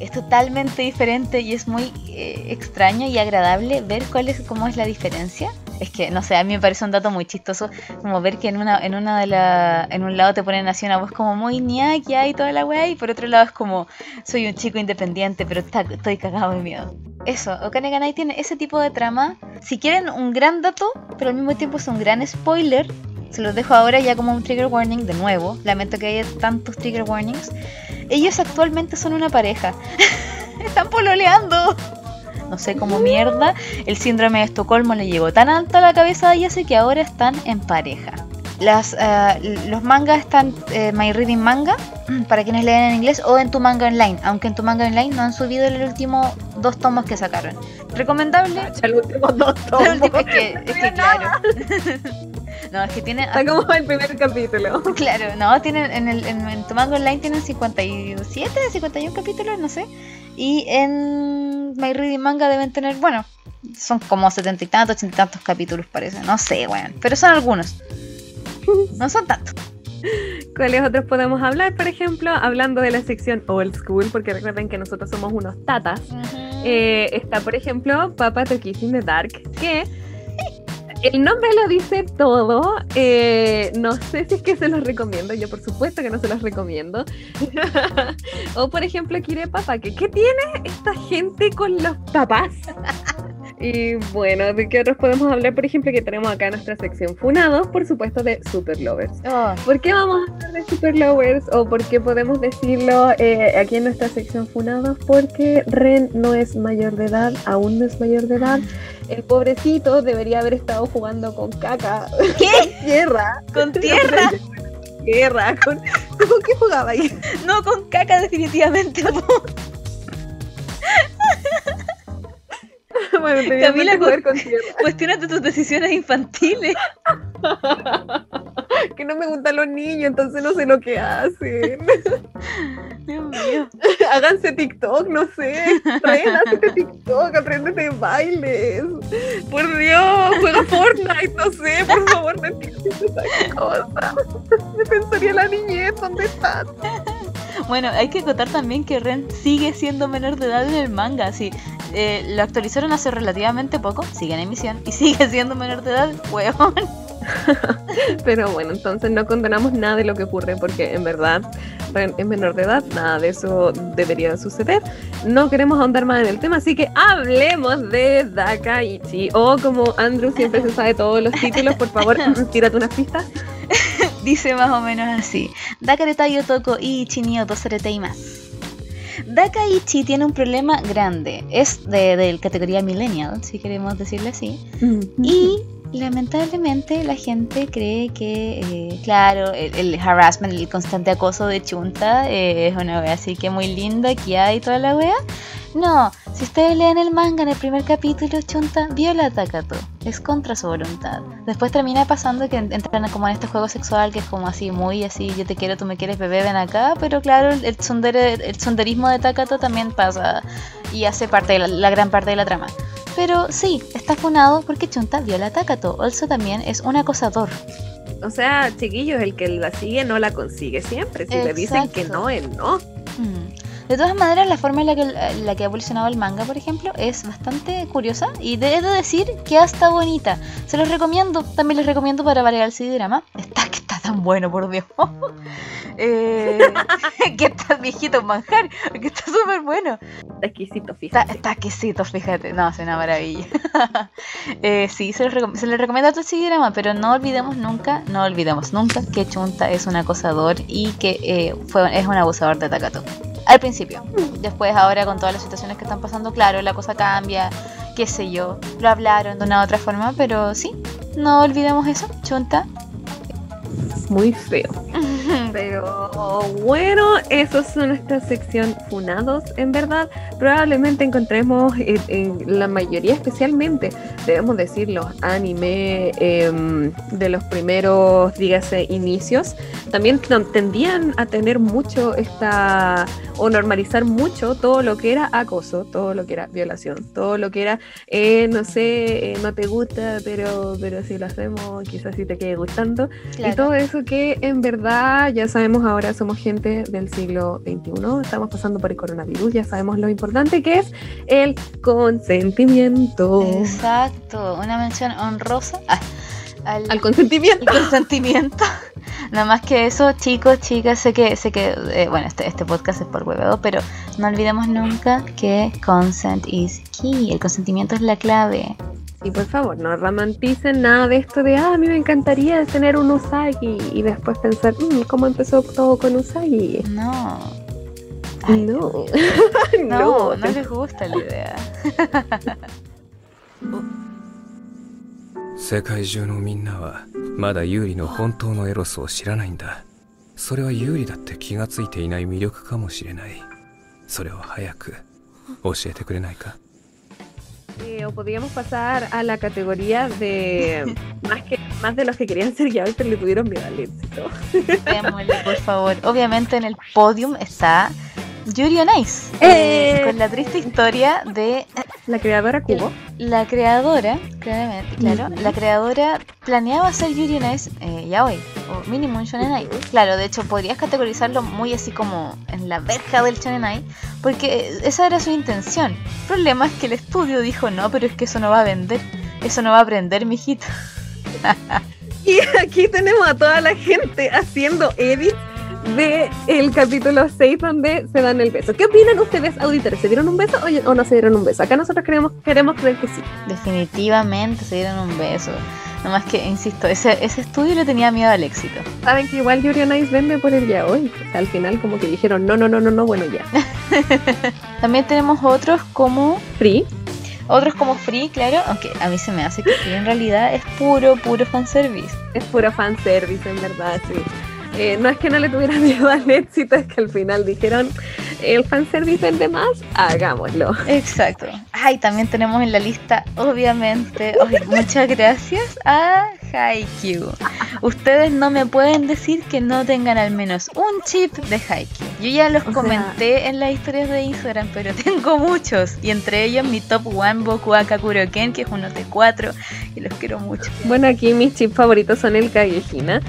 Es totalmente diferente y es muy eh, extraño y agradable ver cuál es, cómo es la diferencia. Es que, no sé, a mí me parece un dato muy chistoso, como ver que en una, en una de la, en un lado te ponen así una voz como muy ñaquia y toda la weá, y por otro lado es como, soy un chico independiente, pero está- estoy cagado de miedo. Eso, Okane Ganai tiene ese tipo de trama. Si quieren un gran dato, pero al mismo tiempo es un gran spoiler, se los dejo ahora ya como un trigger warning de nuevo. Lamento que haya tantos trigger warnings. Ellos actualmente son una pareja. Están pololeando. No sé cómo mierda el síndrome de Estocolmo le llegó tan alto a la cabeza de Yase que ahora están en pareja. Las, eh, los mangas están eh, My Reading Manga, para quienes leen en inglés, o en tu manga online, aunque en tu manga online no han subido el último dos tomos que sacaron. Recomendable. Ya los últimos dos El tomos. último- es que, es que claro. no, es que tiene. Está como el primer capítulo. Claro, no, tienen en, el, en, en tu manga online tienen 57, 51 capítulos, no sé. Y en My Reading Manga deben tener, bueno, son como 70 y tantos, 80 y tantos capítulos parece, no sé, weón. Pero son algunos. No son tantos. ¿Cuáles otros podemos hablar? Por ejemplo, hablando de la sección old school, porque recuerden que nosotros somos unos tatas. Eh, está, por ejemplo, Papa to Kiss in the Dark, que el nombre lo dice todo. eh, no sé si es que se los recomiendo. Yo, por supuesto, que no se los recomiendo. o, por ejemplo, Kire Papa, que ¿qué tiene esta gente con los papás? Y bueno, ¿de qué otros podemos hablar? Por ejemplo, que tenemos acá nuestra sección Funados, por supuesto, de Super Lovers. Oh, ¿Por qué vamos a hablar de Super Lovers? ¿O por qué podemos decirlo eh, aquí en nuestra sección Funados? Porque Ren no es mayor de edad, aún no es mayor de edad. El pobrecito debería haber estado jugando con caca. ¿Qué? Tierra. ¿Con tierra? Tierra. ¿Con, ¿con qué jugaba ahí? No con caca, definitivamente. bueno, Camila, jugar. Cuestiónate tus decisiones infantiles. Que no me gustan los niños, entonces no sé lo que hacen. Dios mío. Háganse TikTok, no sé. Hazte TikTok, apréndete bailes. Por Dios, juega Fortnite, no sé, por favor, no entiendo esas cosas. Me pensaría la niñez, ¿dónde estás? Bueno, hay que acotar también que Ren sigue siendo menor de edad en el manga. Sí, eh, lo actualizaron hace relativamente poco, sigue en emisión y sigue siendo menor de edad, huevón. Pero bueno, entonces no condenamos nada de lo que ocurre porque en verdad es menor de edad, nada de eso debería suceder. No queremos ahondar más en el tema, así que hablemos de Dakaichi. O como Andrew siempre se sabe todos los títulos, por favor, tírate unas pistas. Dice más o menos así: Dakareta Yotoko y Ichi o más. Dakaichi tiene un problema grande. Es de, de categoría millennial, si queremos decirle así. Y lamentablemente la gente cree que, eh, claro, el, el harassment, el constante acoso de Chunta eh, es una wea así que muy linda, que hay toda la wea. No, si ustedes leen el manga en el primer capítulo, Chunta viola a Takato. Es contra su voluntad. Después termina pasando que entran como en este juego sexual que es como así, muy así, yo te quiero, tú me quieres, bebé, ven acá. Pero claro, el, tsundere- el tsunderismo de Takato también pasa y hace parte de la, la gran parte de la trama. Pero sí, está funado porque Chunta viola a Takato. Also también es un acosador. O sea, chiquillos, el que la sigue no la consigue siempre. Si le dicen que no, él no. Mm. De todas maneras, la forma en la que, la que ha evolucionado el manga, por ejemplo, es bastante curiosa y de, he de decir que hasta bonita. Se los recomiendo, también les recomiendo para variar el CD-drama. Está que está tan bueno, por Dios. Eh, que está viejito manjar, que está súper bueno. Está exquisito, fíjate. está exquisito, fíjate. No, es una maravilla. Eh, sí, se les, se les recomienda otro CD-drama, pero no olvidemos nunca, no olvidemos nunca que Chunta es un acosador y que eh, fue, es un abusador de Takato. Al principio. Después, ahora con todas las situaciones que están pasando, claro, la cosa cambia, qué sé yo. Lo hablaron de una u otra forma, pero sí, no olvidemos eso. Chunta, Muy feo. Pero bueno, eso son nuestra sección Funados. En verdad, probablemente encontremos en, en la mayoría, especialmente, debemos decir, los anime em, de los primeros, dígase, inicios, también tendían a tener mucho esta, o normalizar mucho todo lo que era acoso, todo lo que era violación, todo lo que era, eh, no sé, eh, no te gusta, pero, pero si lo hacemos, quizás sí te quede gustando. Y todo eso que en verdad ya sabemos ahora somos gente del siglo XXI, estamos pasando por el coronavirus, ya sabemos lo importante que es el consentimiento. Exacto, una mención honrosa ah, al, Al consentimiento. al consentimiento. Nada más que eso, chicos, chicas, sé que, sé que eh, bueno, este, este podcast es por hueveo, pero no olvidemos nunca que consent is key. El consentimiento es la clave. Y por favor, no romanticen nada de esto de, ah, a mí me encantaría tener un Usagi y después pensar, "Mm, ¿cómo empezó todo con Usagi? No. Ay, No. no, no les gusta la idea. 世界中のみんなはまだユーリの本当のエロスを知らないんだそれはユーリだって気がついていない魅力かもしれないそれを早く教えてくれないか eh, o podríamos pasar a la categoría de más que más de los que querían ser ya pero le tuvieron miedo al éxito. Por favor. Obviamente en el podium está Yuri on Ice, Eh. con la triste historia de La creadora Kubo. la creadora, claramente, claro, la creadora planeaba hacer Yuri on Ice eh, ya hoy, o mínimo un Shonen. Claro, de hecho podrías categorizarlo muy así como en la verja del Shonen porque esa era su intención. El problema es que el estudio dijo, no, pero es que eso no va a vender, eso no va a aprender, mijito. Y aquí tenemos a toda la gente haciendo edits de el capítulo 6 donde se dan el beso. ¿Qué opinan ustedes, auditores? ¿Se dieron un beso o, o no se dieron un beso? Acá nosotros queremos, queremos creer que sí. Definitivamente se dieron un beso. Nomás que, insisto, ese, ese estudio le tenía miedo al éxito. Saben que igual Yuri on Ice vende por el ya hoy. O sea, al final como que dijeron, no, no, no, no, no, bueno, ya. También tenemos otros como Free. otros como Free, claro, aunque a mí se me hace que Free en realidad es puro, puro fanservice. Es puro fanservice, en verdad, sí. Eh, no es que no le tuvieran miedo al éxito, es que al final dijeron, el fanservice vende más, hagámoslo. Exacto. Ay, también tenemos en la lista, obviamente, ay, muchas gracias a Haikyuu. Ustedes no me pueden decir que no tengan al menos un chip de Haikyuu. Yo ya los O sea- comenté en las historias de Instagram, pero tengo muchos. Y entre ellos mi top one Boku Akakuro Ken, que es uno de cuatro, y los quiero mucho. Bueno, aquí mis chips favoritos son el Kagehina.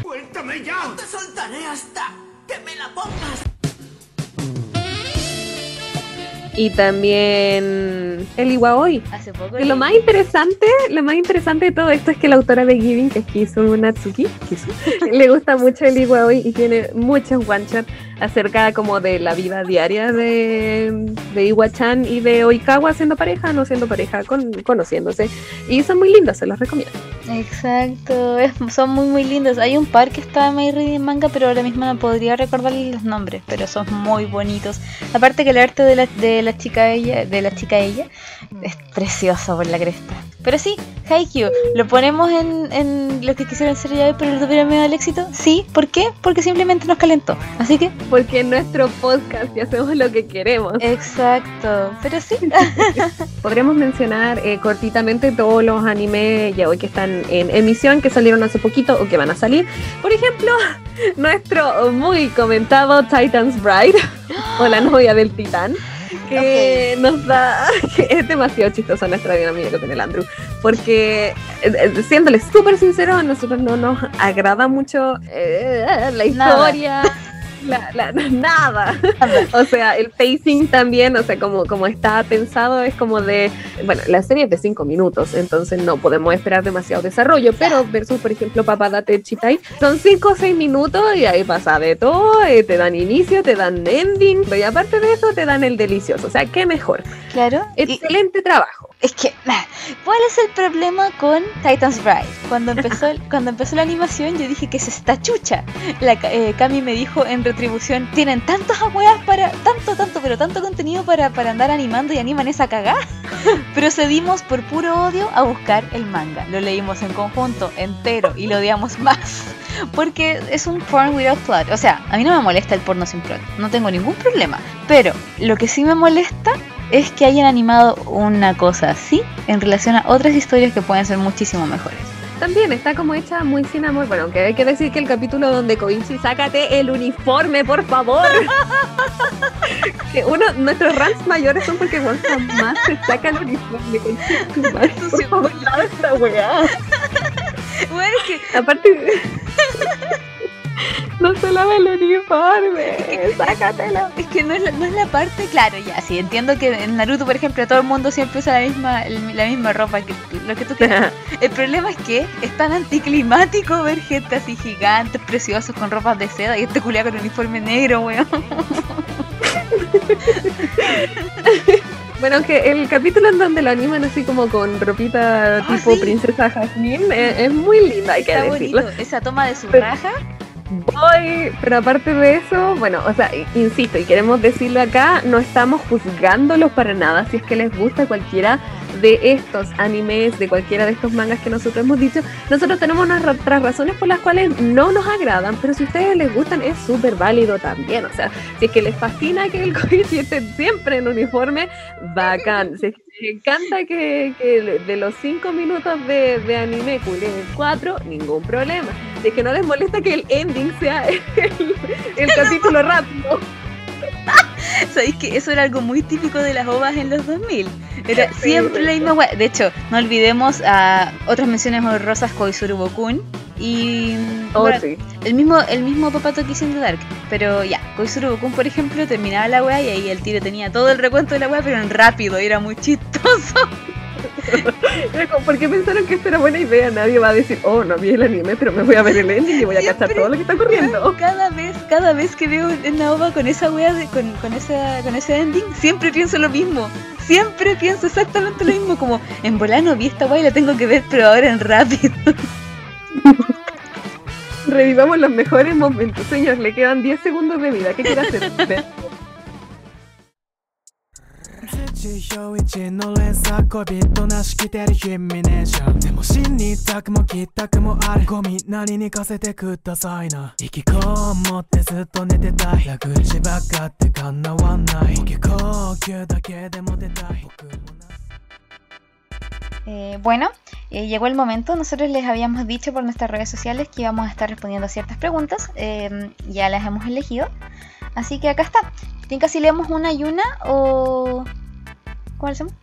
Y también el Iwaoi. Hace poco Y lo más interesante, lo más interesante de todo esto es que la autora de Giving, que es Kisu Natsuki, Kisu, le gusta mucho el Iwaoi y tiene muchos one shot acerca como de la vida diaria de, de Iwa-chan y de Oikawa siendo pareja, no siendo pareja, con- conociéndose. Y son muy lindos, se los recomiendo. Exacto, es- son muy muy lindos. Hay un par que está May Reading Manga, pero ahora mismo no podría recordar los nombres, pero son muy bonitos. Aparte que el arte de la, de la chica ella, de la chica ella, es precioso por la cresta. Pero sí, Haikyuu, ¿lo ponemos en, en lo que quisieron ser ya hoy, pero le tuvieron miedo al éxito? Sí, ¿por qué? Porque simplemente nos calentó. Así que, Porque en nuestro podcast y hacemos lo que queremos. exacto, pero sí. Podríamos mencionar eh, cortitamente todos los animes ya hoy que están en emisión, que salieron hace poquito o que van a salir. Por ejemplo, nuestro muy comentado Titan's Bride o la novia del titán. Que nos da, que es demasiado chistosa nuestra dinámica con el Andrew, porque eh, eh, siéndole súper sincero, a nosotros no nos agrada mucho eh, la Nada. la- la- nada. O sea, el pacing también, o sea, como, como está pensado, es como de. Bueno, la serie es de 5 minutos, entonces no podemos esperar demasiado desarrollo, pero versus, por ejemplo, Papadate Chitai, son 5 o 6 minutos y ahí pasa de todo, eh, te dan inicio, te dan ending, y aparte de eso, te dan el delicioso. O sea, qué mejor. Claro. y- Excelente trabajo. Es que, ¿cuál es el problema con Titans Bride? Cuando empezó, cuando empezó la animación, yo dije que es esta chucha. La, eh, Cami me dijo en Tienen tantas weas para. Tanto, tanto, pero tanto contenido para, para andar animando y animan esa cagada. Procedimos por puro odio a buscar el manga. Lo leímos en conjunto, entero, y lo odiamos más. Porque es un porn without plot. O sea, a mí no me molesta el porno sin plot. No tengo ningún problema. Pero lo que sí me molesta es que hayan animado una cosa así en relación a otras historias que pueden ser muchísimo mejores. También está como hecha muy sin amor. Bueno, aunque hay que decir que el capítulo donde Koichi, sácate el uniforme, por favor. que uno, nuestros rants mayores son porque Juan jamás se saca el uniforme. madre, Por favor, lava esta weá. Bueno, es que Aparte, no se lava el uniforme. Sácatelo. Es que no es, la, no es la parte, claro, ya, sí, entiendo que en Naruto, por ejemplo, todo el mundo siempre usa la misma, la misma ropa, que tú- lo que tú quieras. El problema es que es tan anticlimático ver gente así gigantes, preciosos, con ropas de seda y este culiado con uniforme negro, weón. Bueno, que el capítulo en donde lo animan así como con ropita Ah, tipo sí. princesa Jasmine es, es muy linda, hay que decirlo. bonito, esa toma de su Pero- raja. Voy, pero aparte de eso, bueno, o sea, insisto, y queremos decirlo acá, no estamos juzgándolos para nada. Si es que les gusta cualquiera de estos animes, de cualquiera de estos mangas que nosotros hemos dicho, nosotros tenemos nuestras razones por las cuales no nos agradan, pero si ustedes les gustan, es súper válido también. O sea, si es que les fascina que el Koichi esté siempre en uniforme, bacán. Si es que encanta que, que de los cinco minutos de, de anime culen cuatro, ningún problema. Si es que no les molesta que el ending sea el capítulo rápido. Sabéis que eso era algo muy típico de las ovas en los 2000. Era siempre la misma. De hecho, no olvidemos a otras menciones honrosas Koizuru Bokun y Oh, bueno, sí. el mismo el mismo Papato que hizo en The Dark. Pero ya, Koizuru Bokun, por ejemplo, terminaba la wea y ahí el tiro tenía todo el recuento de la wea, pero en rápido y era muy chistoso. ¿Por qué pensaron que esto era buena idea? Nadie va a decir, oh, no vi el anime, pero me voy a ver el ending y voy a cachar todo lo que está ocurriendo. Cada vez, cada vez que veo una ova con esa wea, de- con, con, esa, con ese ending, siempre pienso lo mismo. Siempre pienso exactamente lo mismo, como en volano vi esta wea y la tengo que ver, pero ahora en rápido. Revivamos los mejores momentos. Señor, le quedan 10 segundos de vida. ¿Qué quiere hacer? 地表一の連鎖恋人なしきてるヒミネーションでも死にたくもきたくもあるゴミなりにかせてくださいな引きこもってずっと寝てたい矢口ばっかってかなわない呼吸だけでも出たい僕もな Eh, bueno, eh, llegó el momento. Nosotros les habíamos dicho por nuestras redes sociales que íbamos a estar respondiendo a ciertas preguntas. eh, ya las hemos elegido. Así que acá está. ¿Tienen si leemos una y una o. ¿Cómo lo hacemos?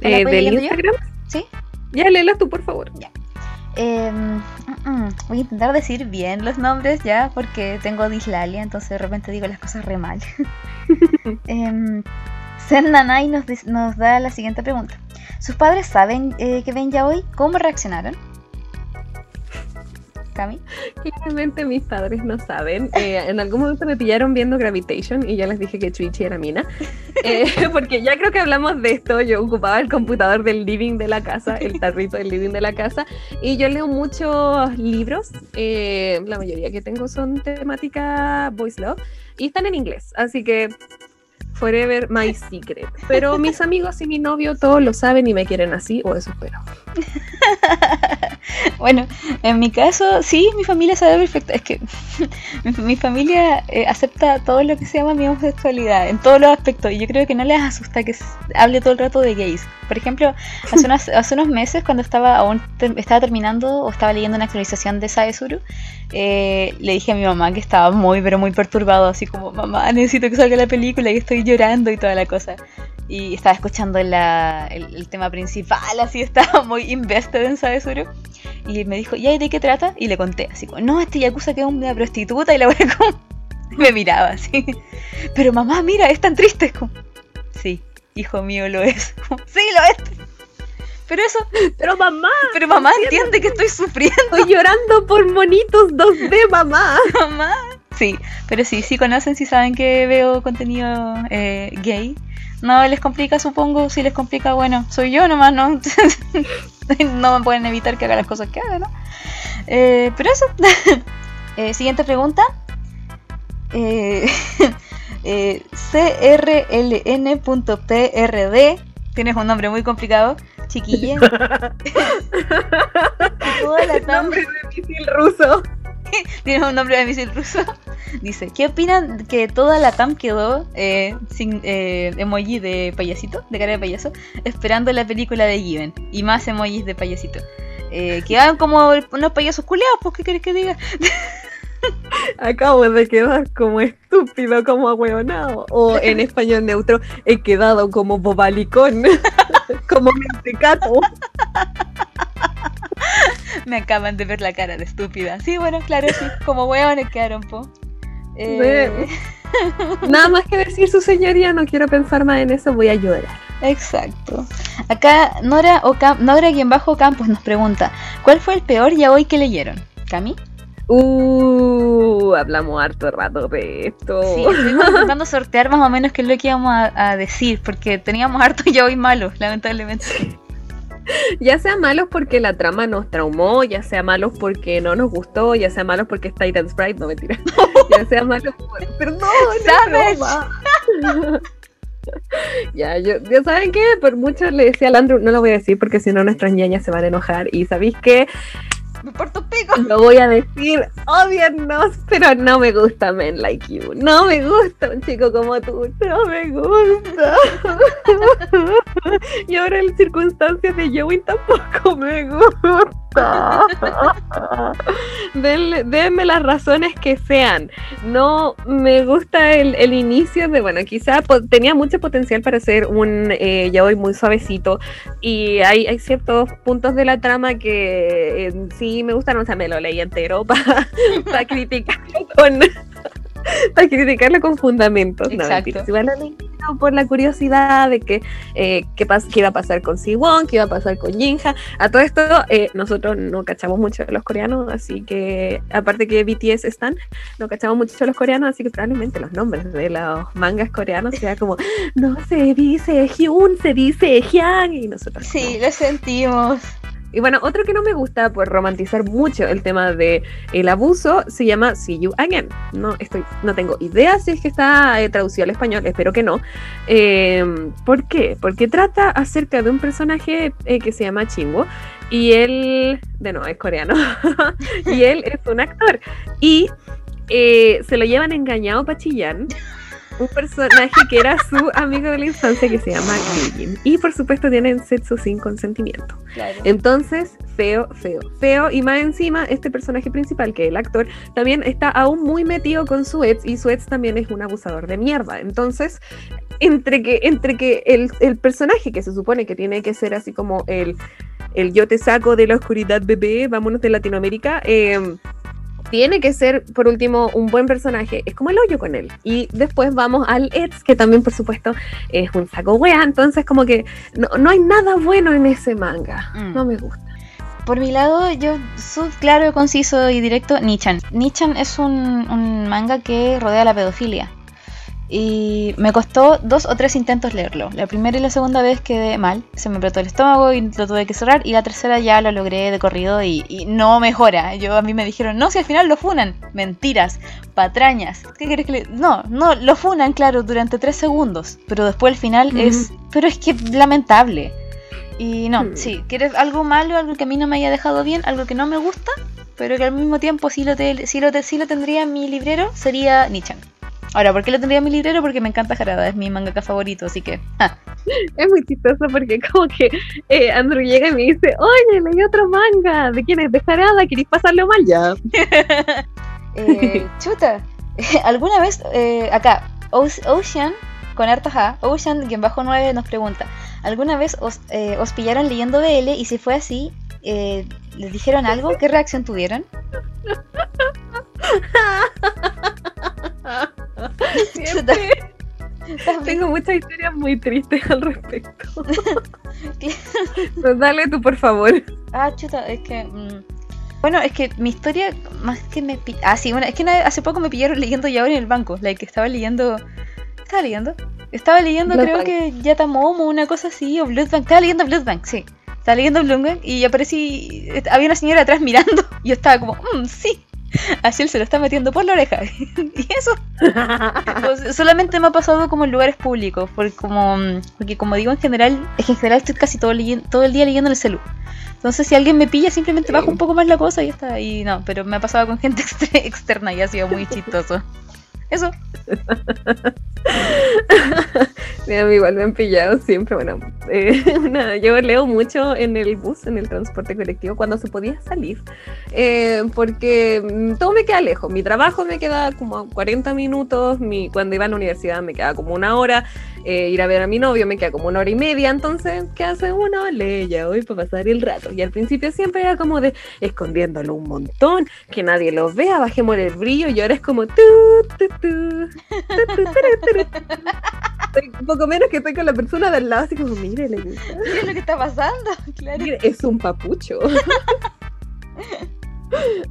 ¿Me la Eh, ¿Del yo? Instagram? Sí. Ya, léelas tú, por favor. Eh, mm, mm, voy a intentar decir bien los nombres ya, porque tengo dislalia, entonces de repente digo las cosas re mal. eh, Nanai nos, nos da la siguiente pregunta. ¿Sus padres saben eh, que ven ya hoy? ¿Cómo reaccionaron? Cami. Claramente mis padres no saben. Eh, en algún momento me pillaron viendo Gravitation y ya les dije que Chuichi era mina. Eh, porque ya creo que hablamos de esto. Yo ocupaba el computador del living de la casa, el tarrito del living de la casa. Y yo leo muchos libros. eh, la mayoría que tengo son temática Boys Love. Y están en inglés. Así que Forever My Secret. Pero mis amigos y mi novio todos lo saben y me quieren así, o eso espero. Bueno, en mi caso, sí, mi familia sabe perfecto. Es que mi, mi familia eh, acepta todo lo que se llama mi homosexualidad en todos los aspectos. Y yo creo que no les asusta que hable todo el rato de gays. Por ejemplo, hace, unas- hace unos meses, cuando estaba aún te- estaba terminando o estaba leyendo una actualización de Saesuru, eh, le dije a mi mamá que estaba muy, pero muy perturbado. Así como, mamá, necesito que salga la película y estoy llorando y toda la cosa. Y estaba escuchando la- el, el tema principal, así estaba muy invested en Saesuru. Y me dijo, ¿y ahí de qué trata? Y le conté, así como, no, este Yakuza que es una prostituta. Y la wea como, me miraba así. Pero mamá, mira, es tan triste. Es como, sí, hijo mío lo es. Como, sí, lo es. Pero eso, Pero mamá, pero mamá entiende que estoy sufriendo, estoy llorando por monitos 2D, mamá. mamá. Sí, pero sí, sí conocen, sí saben que veo contenido eh, gay. no les complica, supongo. Si les complica, bueno, soy yo nomás, ¿no? no me pueden evitar que haga las cosas que haga, ¿no? Eh, pero eso. Eh, siguiente pregunta. Eh, eh, CRLN.PRD. Tienes un nombre muy complicado, chiquilla. Nombre misil ruso. Tienes un nombre de misil ruso. Dice, ¿qué opinan que toda la TAM quedó eh, sin eh, emoji de payasito, de cara de payaso, esperando la película de Given? Y más emojis de payasito. Eh, quedaban como unos payasos culeados, pues, ¿qué querés que diga? Acabo de quedar como estúpido, como ahueonado. O en español neutro, he quedado como bobalicón. como mentecato. Me acaban de ver la cara de estúpida. Sí, bueno, claro, sí, como hueones quedaron, po. Eh, Nada más que decir su señoría, no quiero pensar más en eso, voy a llorar. Exacto. Acá Nora, Ocam- Nora quien bajo Campos nos pregunta, ¿cuál fue el peor yaoi que leyeron? ¿Cami? Uh, hablamos harto rato de esto. Sí, estuvimos intentando sortear más o menos qué es lo que íbamos a, a decir, porque teníamos harto yaoi malos, lamentablemente. Ya sea malos porque la trama nos traumó, ya sea malos porque no nos gustó, ya sea malos porque es Titan Sprite, no mentira. ya sea malos por... Perdón, es Savage. broma. ya, yo, ya saben que por mucho le decía al Andrew, no lo voy a decir porque si no nuestras ñañas se van a enojar. Y sabéis que Me porto pico. lo voy a decir, odiennos, pero no me gusta Men Like You. No me gusta un chico como tú, no me gusta. y ahora en circunstancias de Joey tampoco me gusta. Denle- denme las razones que sean. No me gusta el, el inicio de, bueno, quizá tenía mucho potencial para ser un eh, yaoi muy suavecito, y hay, hay ciertos puntos de la trama que eh, sí me gustaron, o sea, me lo leí entero para criticarlo con para criticarlo con fundamentos. No, mentira, por la curiosidad de que eh, qué, iba a pasar con Siwon, qué iba a pasar con Jinja. A todo esto, eh, nosotros no cachamos mucho de los coreanos, así que, aparte que BTS están, no cachamos mucho de los coreanos, así que probablemente los nombres de los mangas coreanos sea como, no se dice Hyun, se dice Hyang, y nosotros. Sí, como- lo sentimos. Y bueno, otro que no me gusta por romantizar mucho el tema de abuso se llama See You Again. No estoy, no tengo idea si es que está eh, traducido al español, espero que no. Eh, ¿Por qué? Porque trata acerca de un personaje eh, que se llama Chingo y él, de no, es coreano y él es un actor y eh, se lo llevan engañado para Chillán. Un personaje que era su amigo de la infancia que se llama Ryujin. Y por supuesto tienen sexo sin consentimiento. Claro. Entonces, feo, feo, feo. Y más encima, este personaje principal, que es el actor, también está aún muy metido con su ex y su ex también es un abusador de mierda. Entonces, entre que, entre que el, el personaje que se supone que tiene que ser así como el, el yo te saco de la oscuridad, bebé, vámonos de Latinoamérica, eh, tiene que ser, por último, un buen personaje. Es como el hoyo con él. Y después vamos al ex, que también, por supuesto, es un saco wea. Entonces, como que no, no hay nada bueno en ese manga. Mm. No me gusta. Por mi lado, yo soy claro, conciso y directo, Nichan. Nichan es un, un manga que rodea la pedofilia. Y me costó dos o tres intentos leerlo. La primera y la segunda vez quedé mal, se me apretó el estómago y lo tuve que cerrar. Y la tercera ya lo logré de corrido y, y no mejora. Yo a mí me dijeron, no, si al final lo funan. Mentiras, patrañas. ¿Qué querés que le.? No, no, lo funan, claro, durante tres segundos. Pero después al final es. Pero es que lamentable. Y no, Hmm. sí, quieres algo malo, algo que a mí no me haya dejado bien, algo que no me gusta, pero que al mismo tiempo sí lo, te- sí lo, te- lo tendría en mi librero, sería Nichan. Ahora, ¿por qué lo tendría en mi librero? Porque me encanta Harada, es mi mangaka favorito, así que... ja. Es muy chistoso porque como que eh, Andrew llega y me dice, oye, leí otro manga. ¿De quién es? ¿De Jarada? ¿Queréis pasarlo mal ya? Eh, chuta, ¿alguna vez eh, acá, Oce- Ocean, con harta ja, Ocean, quien bajo 9 nos pregunta, ¿alguna vez os, eh, os pillaron leyendo BL y si fue así, eh, les dijeron algo? ¿Qué reacción tuvieron? Siempre tengo muchas historias muy tristes al respecto. Pues dale tú, por favor. Ah, chuta, es que. mm, Bueno, es que mi historia, más que me. Ah, sí, bueno, es que hace poco me pillaron leyendo ya en el banco. La que estaba leyendo. ¿Estaba leyendo? Estaba leyendo, creo Bloodbank. que Yatamomo, una cosa así, o Bloodbank. Estaba leyendo Bloodbank, sí. Estaba leyendo Bloodbank y aparecí. Había una señora atrás mirando. Y yo estaba como, mmm, sí. Así él se lo está metiendo por la oreja. y eso. Pues, solamente me ha pasado como en lugares públicos. Porque como, porque como digo en general, es que en general estoy casi todo, el día leyendo en el celu. Entonces si alguien me pilla simplemente bajo un poco más la cosa y ya está. Y no, pero me ha pasado con gente externa y ha sido muy chistoso. Eso. Sí, a mí igual me han pillado siempre. Bueno, eh, yo leo mucho en el bus, en el transporte colectivo, cuando se podía salir, eh, porque mm, todo me queda lejos. Mi trabajo me queda como a 40 minutos, mi, cuando iba a la universidad me queda como una hora, eh, ir a ver a mi novio me queda como una hora y media, entonces, ¿qué hace uno? Lee ya hoy para pasar el rato. Y al principio siempre era como de escondiéndolo un montón, que nadie lo vea, bajemos el brillo, y ahora es como turu. Estoy un poco menos que estoy con la persona de al lado, así como, mire, le gusta. ¿Qué es lo que está pasando? Claro. Mire, es un papucho.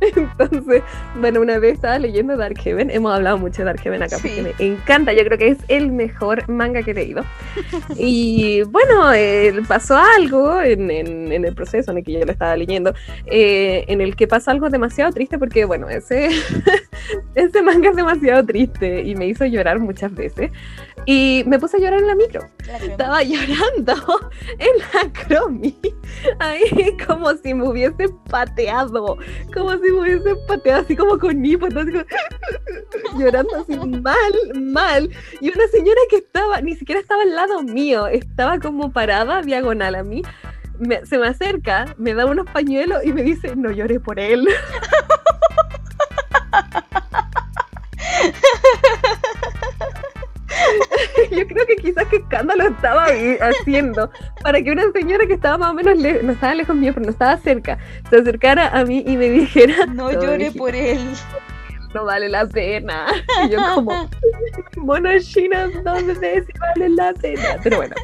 Entonces, bueno, una vez estaba leyendo Dark Heaven, hemos hablado mucho de Dark Heaven acá Sí. porque me encanta, yo creo que es el mejor manga que he leído. Y bueno, eh, pasó algo en, en- en el proceso en el que yo lo estaba leyendo, eh, en el que pasa algo demasiado triste porque, bueno, ese, ese manga es demasiado triste y me hizo llorar muchas veces. Y me puse a llorar en la micro estaba llorando en la cromi, ahí como si me hubiese pateado, como si me hubiese pateado así como con hipo, como- llorando así mal, mal. Y una señora que estaba, ni siquiera estaba al lado mío, estaba como parada diagonal a mí. me- se me acerca, me da unos pañuelos y me dice, no llores por él. Yo creo que quizás qué escándalo estaba haciendo para que una señora que estaba más o menos, no estaba lejos mío, pero no estaba cerca, se acercara a mí y me dijera, No "No, llore por él. no vale la pena. Y yo como, monos chinos, ¿dónde sé si vale la pena? Pero bueno,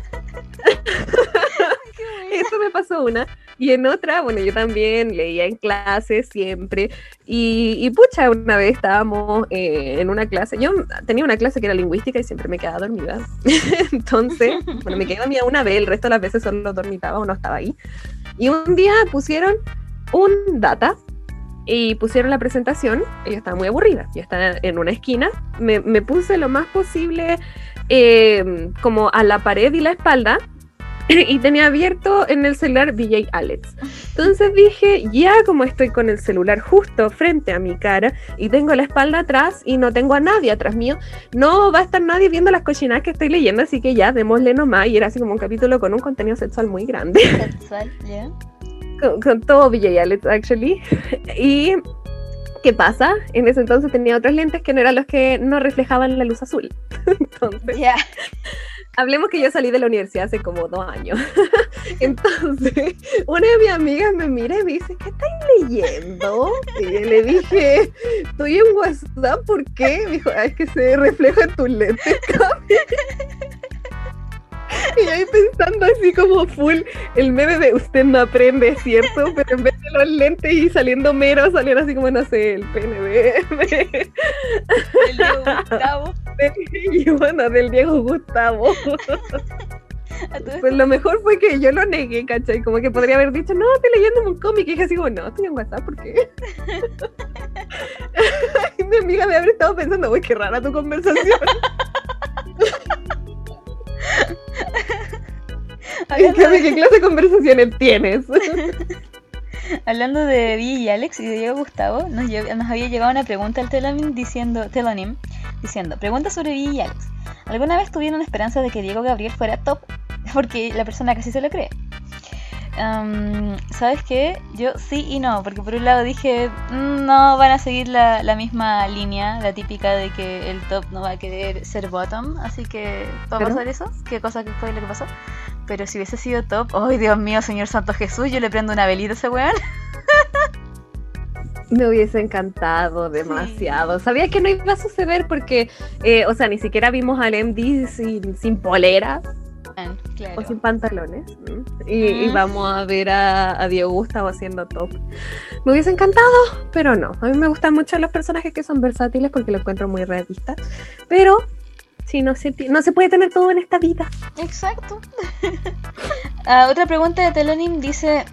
eso me pasó una. Y en otra, bueno, yo también leía en clase siempre. Y, y pucha, una vez estábamos eh, en una clase. Yo tenía una clase que era lingüística y siempre me quedaba dormida. Entonces, bueno, me quedé dormida una vez, el resto de las veces solo dormitaba o no estaba ahí. Y un día pusieron un data y pusieron la presentación. y Yo estaba muy aburrida. Yo estaba en una esquina. Me, me puse lo más posible eh, como a la pared y la espalda. Y tenía abierto en el celular VJ Alex. Entonces dije, ya como estoy con el celular justo frente a mi cara y tengo la espalda atrás y no tengo a nadie atrás mío, no va a estar nadie viendo las cochinadas que estoy leyendo, así que ya démosle nomás. Y era así como un capítulo con un contenido sexual muy grande Sexual, ¿ya? con, con todo VJ Alex, actually. Y, ¿qué pasa? En ese entonces tenía otros lentes que no eran los que no reflejaban la luz azul. Entonces, Ya. Hablemos que yo salí de la universidad hace como dos años. Entonces, una de mis amigas me mira y me dice, ¿qué estás leyendo? Y le dije, estoy en WhatsApp, ¿por qué? Me dijo, "Ah, es que se refleja en tus lentes, Cami". Y ahí pensando así como full, el meme de usted no aprende, ¿cierto? Pero en vez de los lentes y saliendo mero, salían así como, no sé, el pene de, de- El Diego Gustavo. y bueno, del Diego Gustavo. Pues lo mejor fue que yo lo negué, ¿cachai? Como que podría haber dicho, no, estoy leyendo un cómic. Y dije así como, no, estoy en WhatsApp, ¿por qué? y mi amiga me haber estado pensando, uy, qué rara tu conversación. ¿Y Hablando qué, de, qué clase de conversaciones tienes? hablando de Vi y Alex y de Diego Gustavo, nos, nos había llegado una pregunta al Telonym diciendo, Telonym diciendo, pregunta sobre Vi y Alex. ¿Alguna vez tuvieron esperanza de que Diego Gabriel fuera top? Porque la persona casi se lo cree. Am, ¿Sabes qué? Yo sí y no, porque por un lado dije, "Mm, no van a seguir la, la misma línea, la típica de que el top no va a querer ser bottom, así que va a Pero- pasar eso, qué cosa que fue lo que pasó. Pero si hubiese sido top, ¡ay Dios mío, Señor Santo Jesús! Yo le prendo una velita a ese weón. Me hubiese encantado demasiado. Sabía que no iba a suceder porque, eh, o sea, ni siquiera vimos al MD sin, sin polera Claro. o sin pantalones. Y, y vamos a ver a, a Diego Gustavo haciendo top. Me hubiese encantado, pero no. A mí me gustan mucho los personajes que son versátiles porque lo encuentro muy realista. Pero Sí, no se, no se puede tener todo en esta vida. Exacto. Ah, otra pregunta de Telonim dice: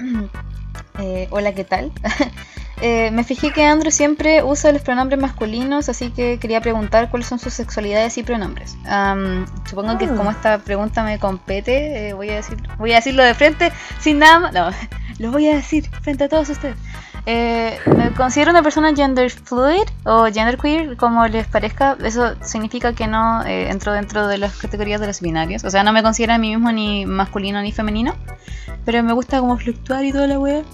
eh, Hola, ¿qué tal? Eh, me fijé que Andrew siempre usa los pronombres masculinos, así que quería preguntar cuáles son sus sexualidades y pronombres. Am, supongo que Ah. como esta pregunta me compete, eh, voy a decir, voy a decirlo de frente, sin nada más. No, lo voy a decir frente a todos ustedes. Eh, me considero una persona gender fluid o gender queer, como les parezca. Eso significa que no eh, entro dentro de las categorías de los binarios. O sea, no me considero a mí mismo ni masculino ni femenino. Pero me gusta como fluctuar y toda la wea.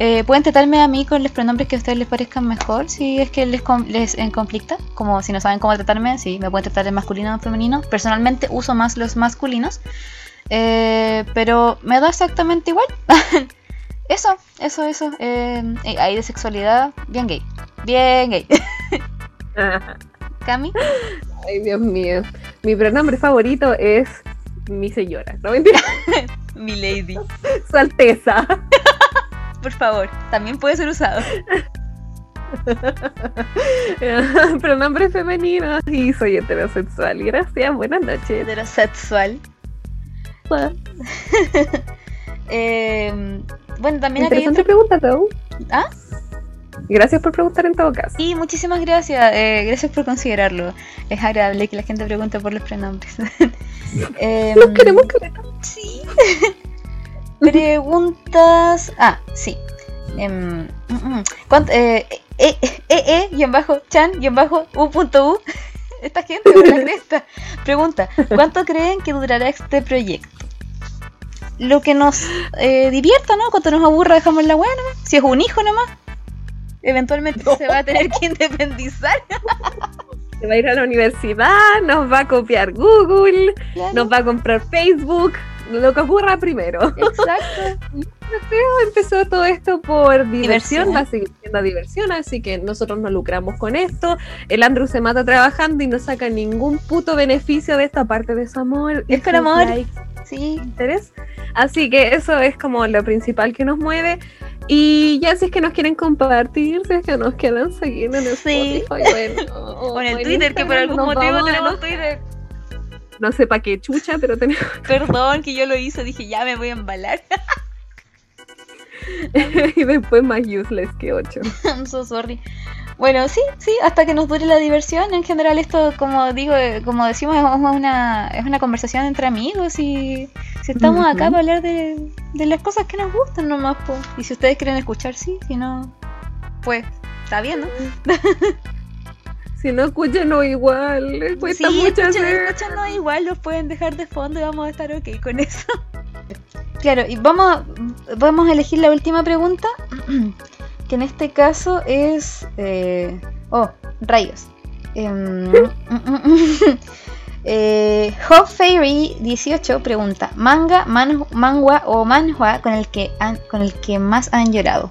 Eh, pueden tratarme a mí con los pronombres que a ustedes les parezcan mejor, si es que les, les en conflicta. Como si no saben cómo tratarme, sí, me pueden tratar de masculino o femenino. Personalmente uso más los masculinos. Eh, pero me da exactamente igual. eso, eso, eso. Eh, ahí de sexualidad, bien gay. Bien gay. Cami, Ay, Dios mío. Mi pronombre favorito es mi señora. No mentira, mi lady. su alteza. Por favor, también puede ser usado. pronombre femenino y soy heterosexual. Gracias, buenas noches. Heterosexual. Eh, bueno, también acá Interesante otra- pregunta, Tau. ¿Ah? Gracias por preguntar en todo caso. Sí, muchísimas gracias. eh, gracias por considerarlo. Es agradable que la gente pregunte por los pronombres. Em, Nos queremos que Sí. Preguntas. Ah, sí. Mm. ¿Cuánto- eh, eh, eh, eh, guion bajo, chan, bajo, u punto u. Esta gente, por la cresta. Pregunta: ¿Cuánto creen que durará este proyecto? Lo que nos eh, divierta, ¿no? Cuando nos aburra, dejamos la buena. Si es un hijo nomás, eventualmente se va a tener que independizar. Se va a ir a la universidad, nos va a copiar Google, Claro, nos va a comprar Facebook, lo que ocurra primero. Exacto. Empezó todo esto por diversión, Diversión. va a seguir siendo diversión, así que nosotros nos lucramos con esto. El Andrew se mata trabajando y no saca ningún puto beneficio de esta parte de su amor. Es por amor. likes, Sí. interés. Así que eso es como lo principal que nos mueve. Y ya si es que nos quieren compartir, si es que nos quieren seguir en el Sí. Spotify, bueno, O en el Twitter, que por algún motivo tenemos Twitter. No sé para qué chucha, pero tenemos. Perdón que yo lo hice, dije ya me voy a embalar. y después más useless que 8. I'm so sorry. Bueno, sí, sí, hasta que nos dure la diversión. En general esto, como digo, eh, como decimos, es una, es una conversación entre amigos y si estamos acá para hablar de, de las cosas que nos gustan nomás, po. Y si ustedes quieren escuchar, sí, si no, pues está bien, ¿no? Si no, escúchenos igual. Les cuesta sí, mucho escuchen, hacer. escúchenos igual, los pueden dejar de fondo y vamos a estar ok con eso. Claro, y vamos, vamos a elegir la última pregunta, que en este caso es... eh, oh, rayos. Em, eh, Hop Fairy 18 pregunta, manga, man- mangua o manhua con el que han- con el que más han llorado.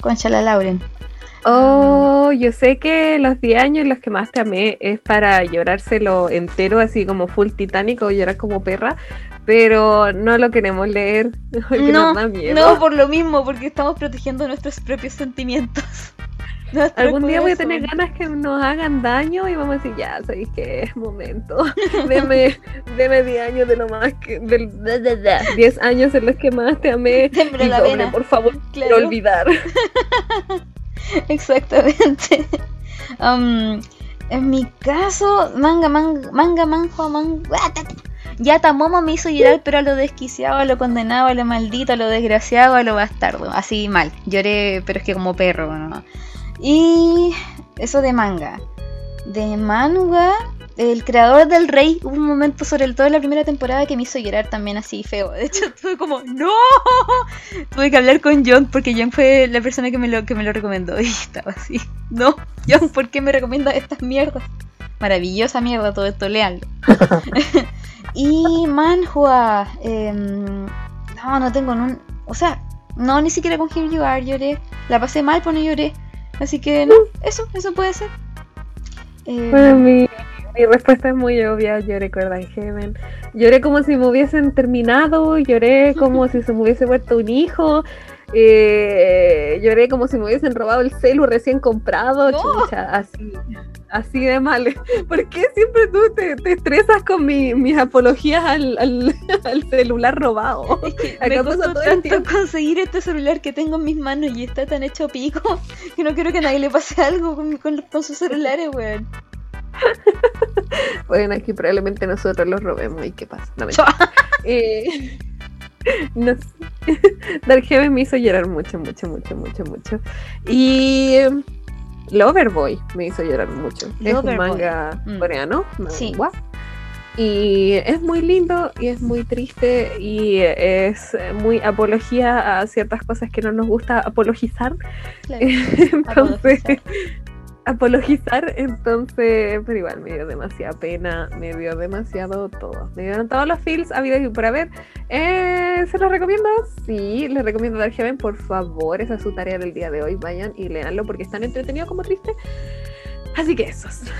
Conchala Lauren. Oh, yo sé que los 10 años en los que más te amé es para llorárselo entero, así como full titánico, llorar como perra, pero no lo queremos leer No, nos da miedo. no, por lo mismo, porque estamos protegiendo nuestros propios sentimientos. Nuestro Algún día voy a tener ganas que nos hagan daño y vamos a decir, ya, sabéis que es momento. deme, deme 10 años de lo más que. Del, 10 años en los que más te amé. Y la doble, por favor, Claro. olvidar. Exactamente. En mi caso, manga, manga, manga, manjo, manga. Ya Tamomo me hizo llorar, pero a lo desquiciado, a lo condenado, a lo maldito, a lo desgraciado, a lo bastardo. Así mal. Lloré, pero es que como perro, ¿no? Y eso de manga. De manga, el creador del rey, hubo un momento, sobre todo en la primera temporada, que me hizo llorar también así feo. De hecho, tuve como, ¡No! Tuve que hablar con John porque John fue la persona que me lo, que me lo recomendó. Y estaba así, no, John, ¿por qué me recomiendas estas mierdas? Maravillosa mierda, todo esto, leanlo. y Manhua, em, no, no tengo un... O sea, no, ni siquiera con Here You Are lloré. La pasé mal, pero no lloré. Así que no, eso, eso puede ser. Eh, Bueno, mi, respuesta es muy obvia. Lloré con en Heaven. Lloré como si me hubiesen terminado. Lloré como si se me hubiese muerto un hijo. eh, lloré como si me hubiesen robado el celu recién comprado, No. chucha, así, así de mal. ¿Por qué siempre tú te, te estresas con mi- mis apologías al, al- al celular robado? Es que Acá me costó todo tanto conseguir este celular que tengo en mis manos y está tan hecho pico que no quiero que a nadie le pase algo con, con- con sus celulares, weón. Bueno, aquí probablemente nosotros los robemos y qué pasa. No. Eh, no sé. Dark Heaven me hizo llorar mucho, mucho, mucho, mucho, mucho. Y eh, Loverboy me hizo llorar mucho. es un manga Mm. coreano, Sí. mangua. Y es muy lindo y es muy triste y es muy apología a ciertas cosas que no nos gusta apologizar. Claro. Entonces, Apologizar. Apologizar, entonces, pero igual me dio demasiada pena, me dio demasiado todo. Me dieron todos los feels habidos y por haber. Eh, ¿Se los recomiendo? Sí, les recomiendo Dark Heaven, por favor, esa es su tarea del día de hoy. Vayan y leanlo porque es tan entretenido como triste. Así que esos.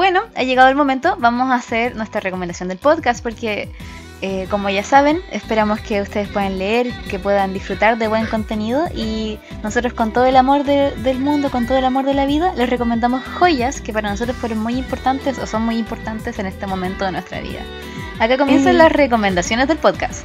bueno, ha llegado el momento. Vamos a hacer nuestra recomendación del podcast porque, eh, como ya saben, esperamos que ustedes puedan leer, que puedan disfrutar de buen contenido y nosotros con todo el amor de- del mundo, con todo el amor de la vida, les recomendamos joyas que para nosotros fueron muy importantes o son muy importantes en este momento de nuestra vida. Acá comienzan Eh. las recomendaciones del podcast.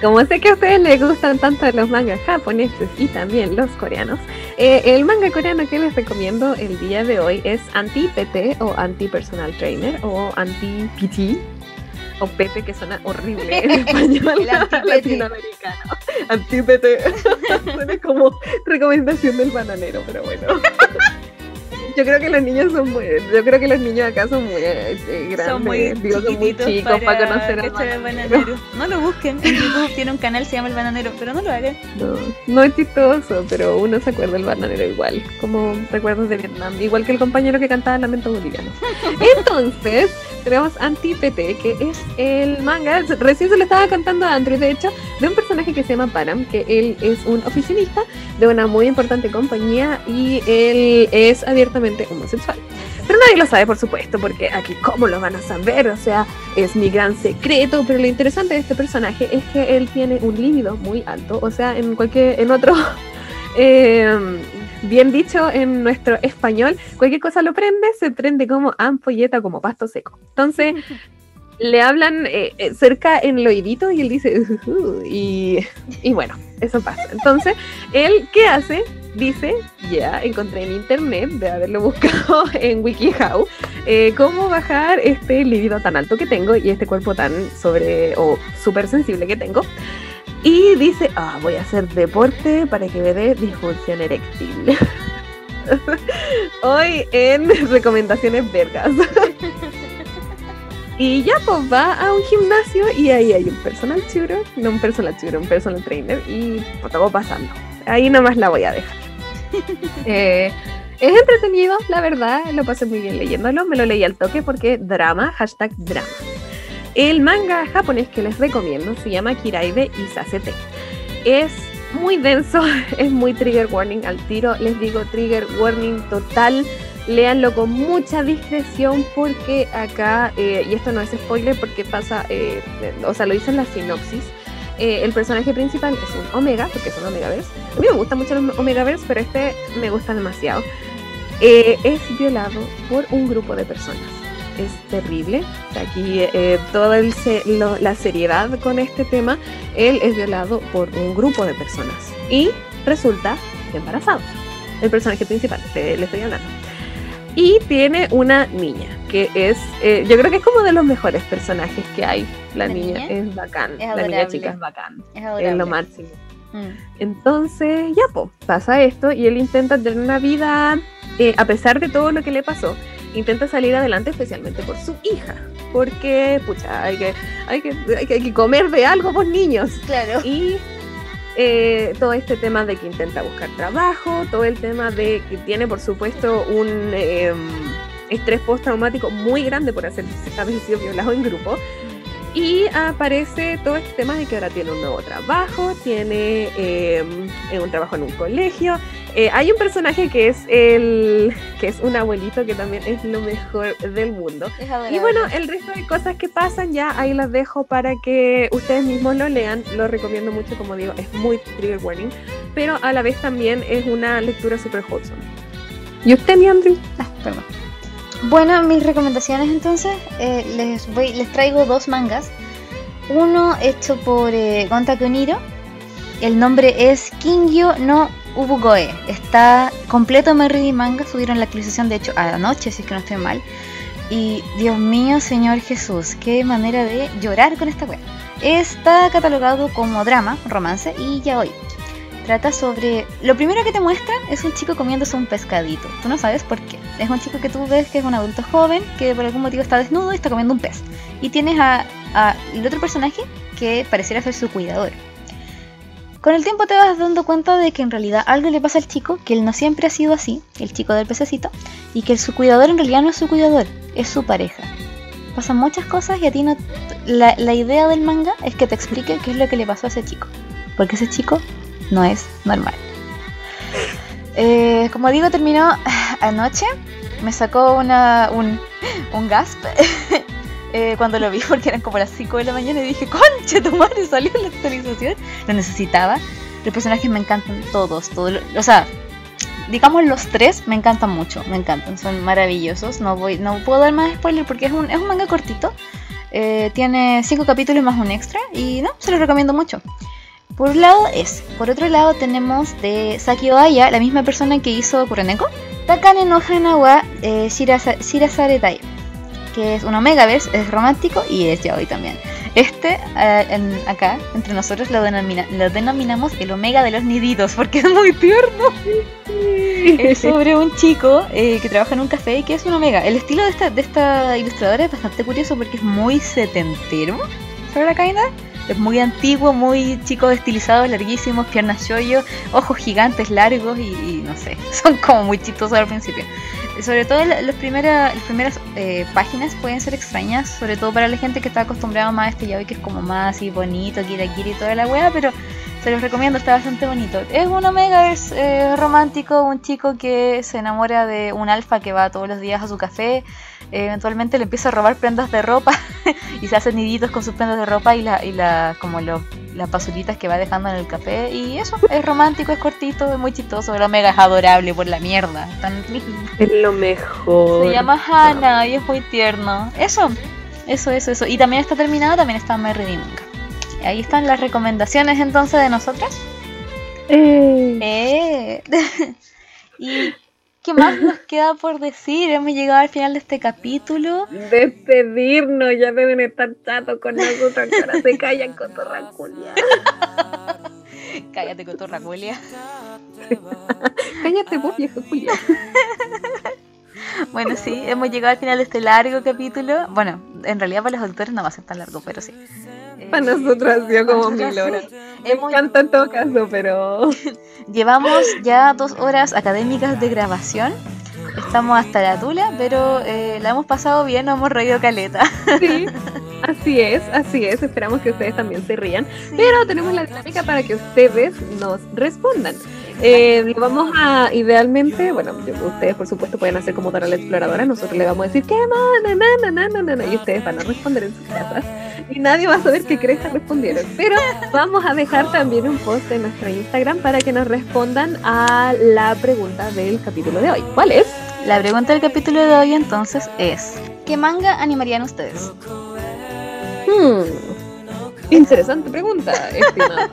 Como sé que a ustedes les gustan tanto los mangas japoneses y también los coreanos, eh, el manga coreano que les recomiendo el día de hoy es Anti-PT o Anti-Personal Trainer o Anti-PT o PT que suena horrible en español latinoamericano. Anti-PT. suena como recomendación del bananero, pero bueno. Yo creo que los niños son muy, yo creo que los niños acá son muy eh, grandes, Son muy digo, son muy chicos para, conocer al bananero. bananero. No lo busquen. En YouTube tiene un canal, se llama El Bananero, pero no lo hagan. No, no es chistoso, pero uno se acuerda del bananero igual, como recuerdos de Vietnam, igual que el compañero que cantaba Lamento Boliviano. Entonces, tenemos Anti-PT, que es el manga, recién se lo estaba cantando a Andrew, de hecho, de un personaje que se llama Param, que él es un oficinista de una muy importante compañía y él es abiertamente homosexual. Pero nadie lo sabe, por supuesto, porque aquí, ¿cómo lo van a saber? O sea, es mi gran secreto. Pero lo interesante de este personaje es que él tiene un líbido muy alto. O sea, en cualquier, en otro, eh, bien dicho en nuestro español, cualquier cosa lo prende, se prende como ampolleta, como pasto seco. Entonces, le hablan eh, eh, cerca en el oídito y él dice, "Ujujú", y, y bueno, eso pasa. Entonces, él, ¿qué hace? Dice, ya encontré en internet, de haberlo buscado en WikiHow, eh, cómo bajar este líbido tan alto que tengo y este cuerpo tan sobre o súper sensible que tengo. Y dice, ah, voy a hacer deporte para que me dé disfunción eréctil. Hoy en recomendaciones vergas. Y ya pues va a un gimnasio y ahí hay un personal tutor, no un personal tutor, un personal trainer y pues, todo pasando. Ahí nomás la voy a dejar. Eh, es entretenido, la verdad, lo pasé muy bien leyéndolo, me lo leí al toque porque drama, hashtag drama. El manga japonés que les recomiendo se llama Kiraibe Isasete. Es muy denso, es muy trigger warning al tiro, les digo trigger warning total. Léanlo con mucha discreción porque acá, eh, y esto no es spoiler porque pasa, eh, o sea, lo dice en la sinopsis, eh, el personaje principal es un Omega, porque es un Omegaverse. A mí me gustan mucho los Omegaverse, pero este me gusta demasiado. Eh, es violado por un grupo de personas. Es terrible. Aquí eh, toda la seriedad con este tema, él es violado por un grupo de personas y resulta embarazado. El personaje principal, te- le estoy hablando. Y tiene una niña, que es, eh, yo creo que es como de los mejores personajes que hay. La, ¿La niña, niña? es bacán. Es la niña chica es bacán. Es lo máximo. Mm. Entonces, ya, pues, pasa esto y él intenta tener una vida, eh, a pesar de todo lo que le pasó, intenta salir adelante especialmente por su hija. Porque, pucha, hay que, hay que, hay que, hay que comer de algo, pues niños. Claro. Y eh, todo este tema de que intenta buscar trabajo, todo el tema de que tiene, por supuesto, un, eh, estrés postraumático muy grande por haber sido violado en grupo. Y aparece todo este tema de que ahora tiene un nuevo trabajo, tiene eh, un trabajo en un colegio. Eh, hay un personaje que es el que es un abuelito que también es lo mejor del mundo. Y bueno, el resto de cosas que pasan ya ahí las dejo para que ustedes mismos lo lean. Lo recomiendo mucho, como digo, es muy trigger warning, pero a la vez también es una lectura super wholesome. ¿Y usted, mi Andrew? Ah, perdón. Bueno, mis recomendaciones entonces, eh, les, voy, les traigo dos mangas. Uno hecho por eh, Gonta Kuniro. El nombre es Kingyo no Ubugoe. Está completo Reading Manga. Subieron la actualización, de hecho, a la noche, si es que no estoy mal. Y Dios mío, Señor Jesús, qué manera de llorar con esta web. Está catalogado como drama, romance y ya hoy trata sobre... Lo primero que te muestran es un chico comiéndose un pescadito. Tú no sabes por qué. Es un chico que tú ves que es un adulto joven, que por algún motivo está desnudo y está comiendo un pez. Y tienes a, el otro personaje que pareciera ser su cuidador. Con el tiempo te vas dando cuenta de que en realidad algo le pasa al chico, que él no siempre ha sido así, el chico del pececito, y que su cuidador en realidad no es su cuidador, es su pareja. Pasan muchas cosas y a ti no... La, la idea del manga es que te explique qué es lo que le pasó a ese chico. Porque ese chico no es normal. Eh, como digo, terminó anoche. Me sacó una, un, un gasp eh, cuando lo vi porque eran como las 5 de la mañana y dije, conche, tu madre salió la actualización. Lo necesitaba. Los personajes me encantan todos, todos. O sea, digamos los tres me encantan mucho, me encantan, son maravillosos. No voy, no puedo dar más spoiler porque es un, es un manga cortito. Eh, tiene 5 capítulos más un extra y no, se los recomiendo mucho. Por un lado es. Por otro lado tenemos de Saki Oaya, la misma persona que hizo Kuroneko, Takane no Hanawa eh, Shirasaretai, que es un Omegaverse, es romántico y es yaoi también. Este, eh, acá, entre nosotros lo, lo denominamos el Omega de los Niditos, porque es muy tierno. es sobre un chico eh, que trabaja en un café y que es un Omega. El estilo de esta, de esta ilustradora es bastante curioso porque es muy setentero, ¿sobre la caída? Es muy antiguo, muy chicos estilizados, larguísimos, piernas yoyo, ojos gigantes largos y, no sé, son como muy chistosos al principio. Sobre todo las primeras, las primeras eh, páginas pueden ser extrañas, sobre todo para la gente que está acostumbrada más a este yaoi que es como más así bonito, kira y toda la wea, pero se los recomiendo, está bastante bonito. Es un omega, es eh, romántico, un chico que se enamora de un alfa que va todos los días a su café, eventualmente le empieza a robar prendas de ropa y se hacen niditos con sus prendas de ropa y la, y la como los las basuritas que va dejando en el café. Y eso es romántico es cortito es muy chistoso. El omega es adorable por la mierda. Tan es lo mejor. Se llama Hannah y es muy tierno. Eso eso eso eso. Y también está terminado también está Merry Nunca ahí están las recomendaciones entonces de nosotras eh. Eh. y ¿Qué más nos queda por decir? Hemos llegado al final de este capítulo. Despedirnos, ya deben estar chatos con nosotros, que ahora se callan con Torraculia. Cállate con Torraculia. Cállate vos, viejo Julia. Bueno, sí, hemos llegado al final de este largo capítulo. Bueno, en realidad para los autores no va a ser tan largo, pero sí. Para nosotros ha sido como mil horas. Me encanta en todo caso, pero. Llevamos ya dos horas académicas de grabación. Estamos hasta la tula, pero eh, la hemos pasado bien, nos hemos reído caleta. Sí, así es, así es. Esperamos que ustedes también se rían. Pero tenemos la dinámica para que ustedes nos respondan. Eh, vamos a, idealmente, bueno, ustedes por supuesto pueden hacer como Dora la Exploradora, nosotros le vamos a decir, ¿qué más? Na, na, na, y ustedes van a responder en sus casas y nadie va a saber qué crees que respondieron. Pero vamos a dejar también un post en nuestro Instagram para que nos respondan a la pregunta del capítulo de hoy. ¿Cuál es? La pregunta del capítulo de hoy entonces es, ¿qué manga animarían ustedes? Hmm. Interesante pregunta, estimada.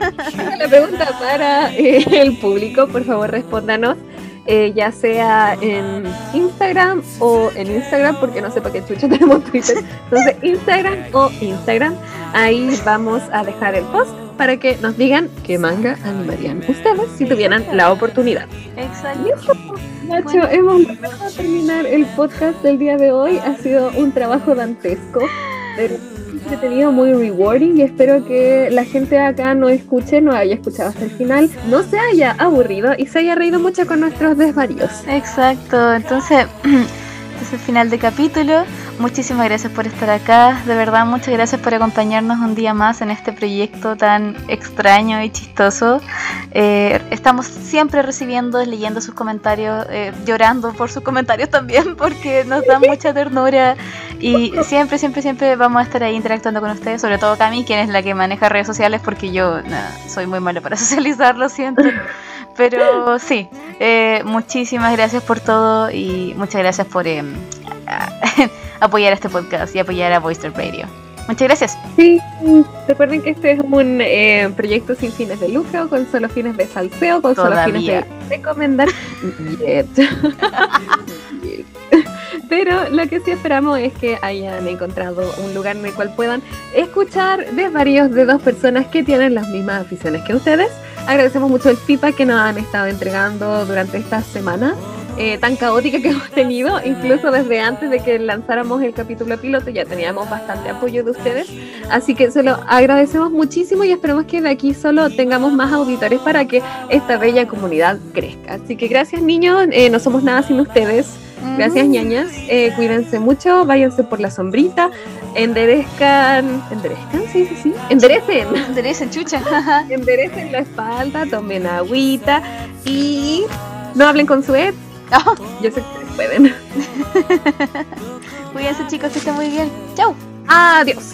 la pregunta para eh, el público, por favor respóndanos, eh, ya sea en Instagram o en Instagram, porque no sé para qué chucha tenemos Twitter. Entonces, Instagram o Instagram, ahí vamos a dejar el post para que nos digan qué manga animarían ustedes si tuvieran la oportunidad. Exacto. Nacho, hemos logrado terminar el podcast del día de hoy. Ha sido un trabajo dantesco. Pero entretenido, muy rewarding y espero que la gente acá no escuche, no haya escuchado hasta el final, no se haya aburrido y se haya reído mucho con nuestros desvaríos. Exacto, entonces este es el final de capítulo. Muchísimas gracias por estar acá. De verdad, muchas gracias por acompañarnos un día más en este proyecto tan extraño y chistoso. Eh, estamos siempre recibiendo, leyendo sus comentarios, eh, llorando por sus comentarios también, porque nos dan mucha ternura. Y siempre, siempre, siempre vamos a estar ahí interactuando con ustedes, sobre todo Cami, quien es la que maneja redes sociales, porque yo soy muy mala para socializar, lo siento. Pero sí, eh, muchísimas gracias por todo y muchas gracias por eh, apoyar este podcast y apoyar a Voice Radio. Muchas gracias. Sí, recuerden que este es un eh, proyecto sin fines de lucro, con solo fines de salseo, con solo fines Todavía. de recomendar. Pero lo que sí esperamos es que hayan encontrado un lugar en el cual puedan escuchar de varios de dos personas que tienen las mismas aficiones que ustedes. Agradecemos mucho el feedback que nos han estado entregando durante esta semana. Eh, tan caótica que hemos tenido, incluso desde antes de que lanzáramos el capítulo piloto ya teníamos bastante apoyo de ustedes, así que se lo agradecemos muchísimo y esperemos que de aquí solo tengamos más auditores para que esta bella comunidad crezca. Así que gracias niños, eh, no somos nada sin ustedes. Gracias ñañas, eh, cuídense mucho, váyanse por la sombrita, enderezcan, enderezcan, sí, sí, sí, enderecen, Enderecen, chucha. enderecen la espalda, tomen agüita y no hablen con su ex. Yo sé que pueden. Cuídense chicos, que estén muy bien. Chau. Adiós.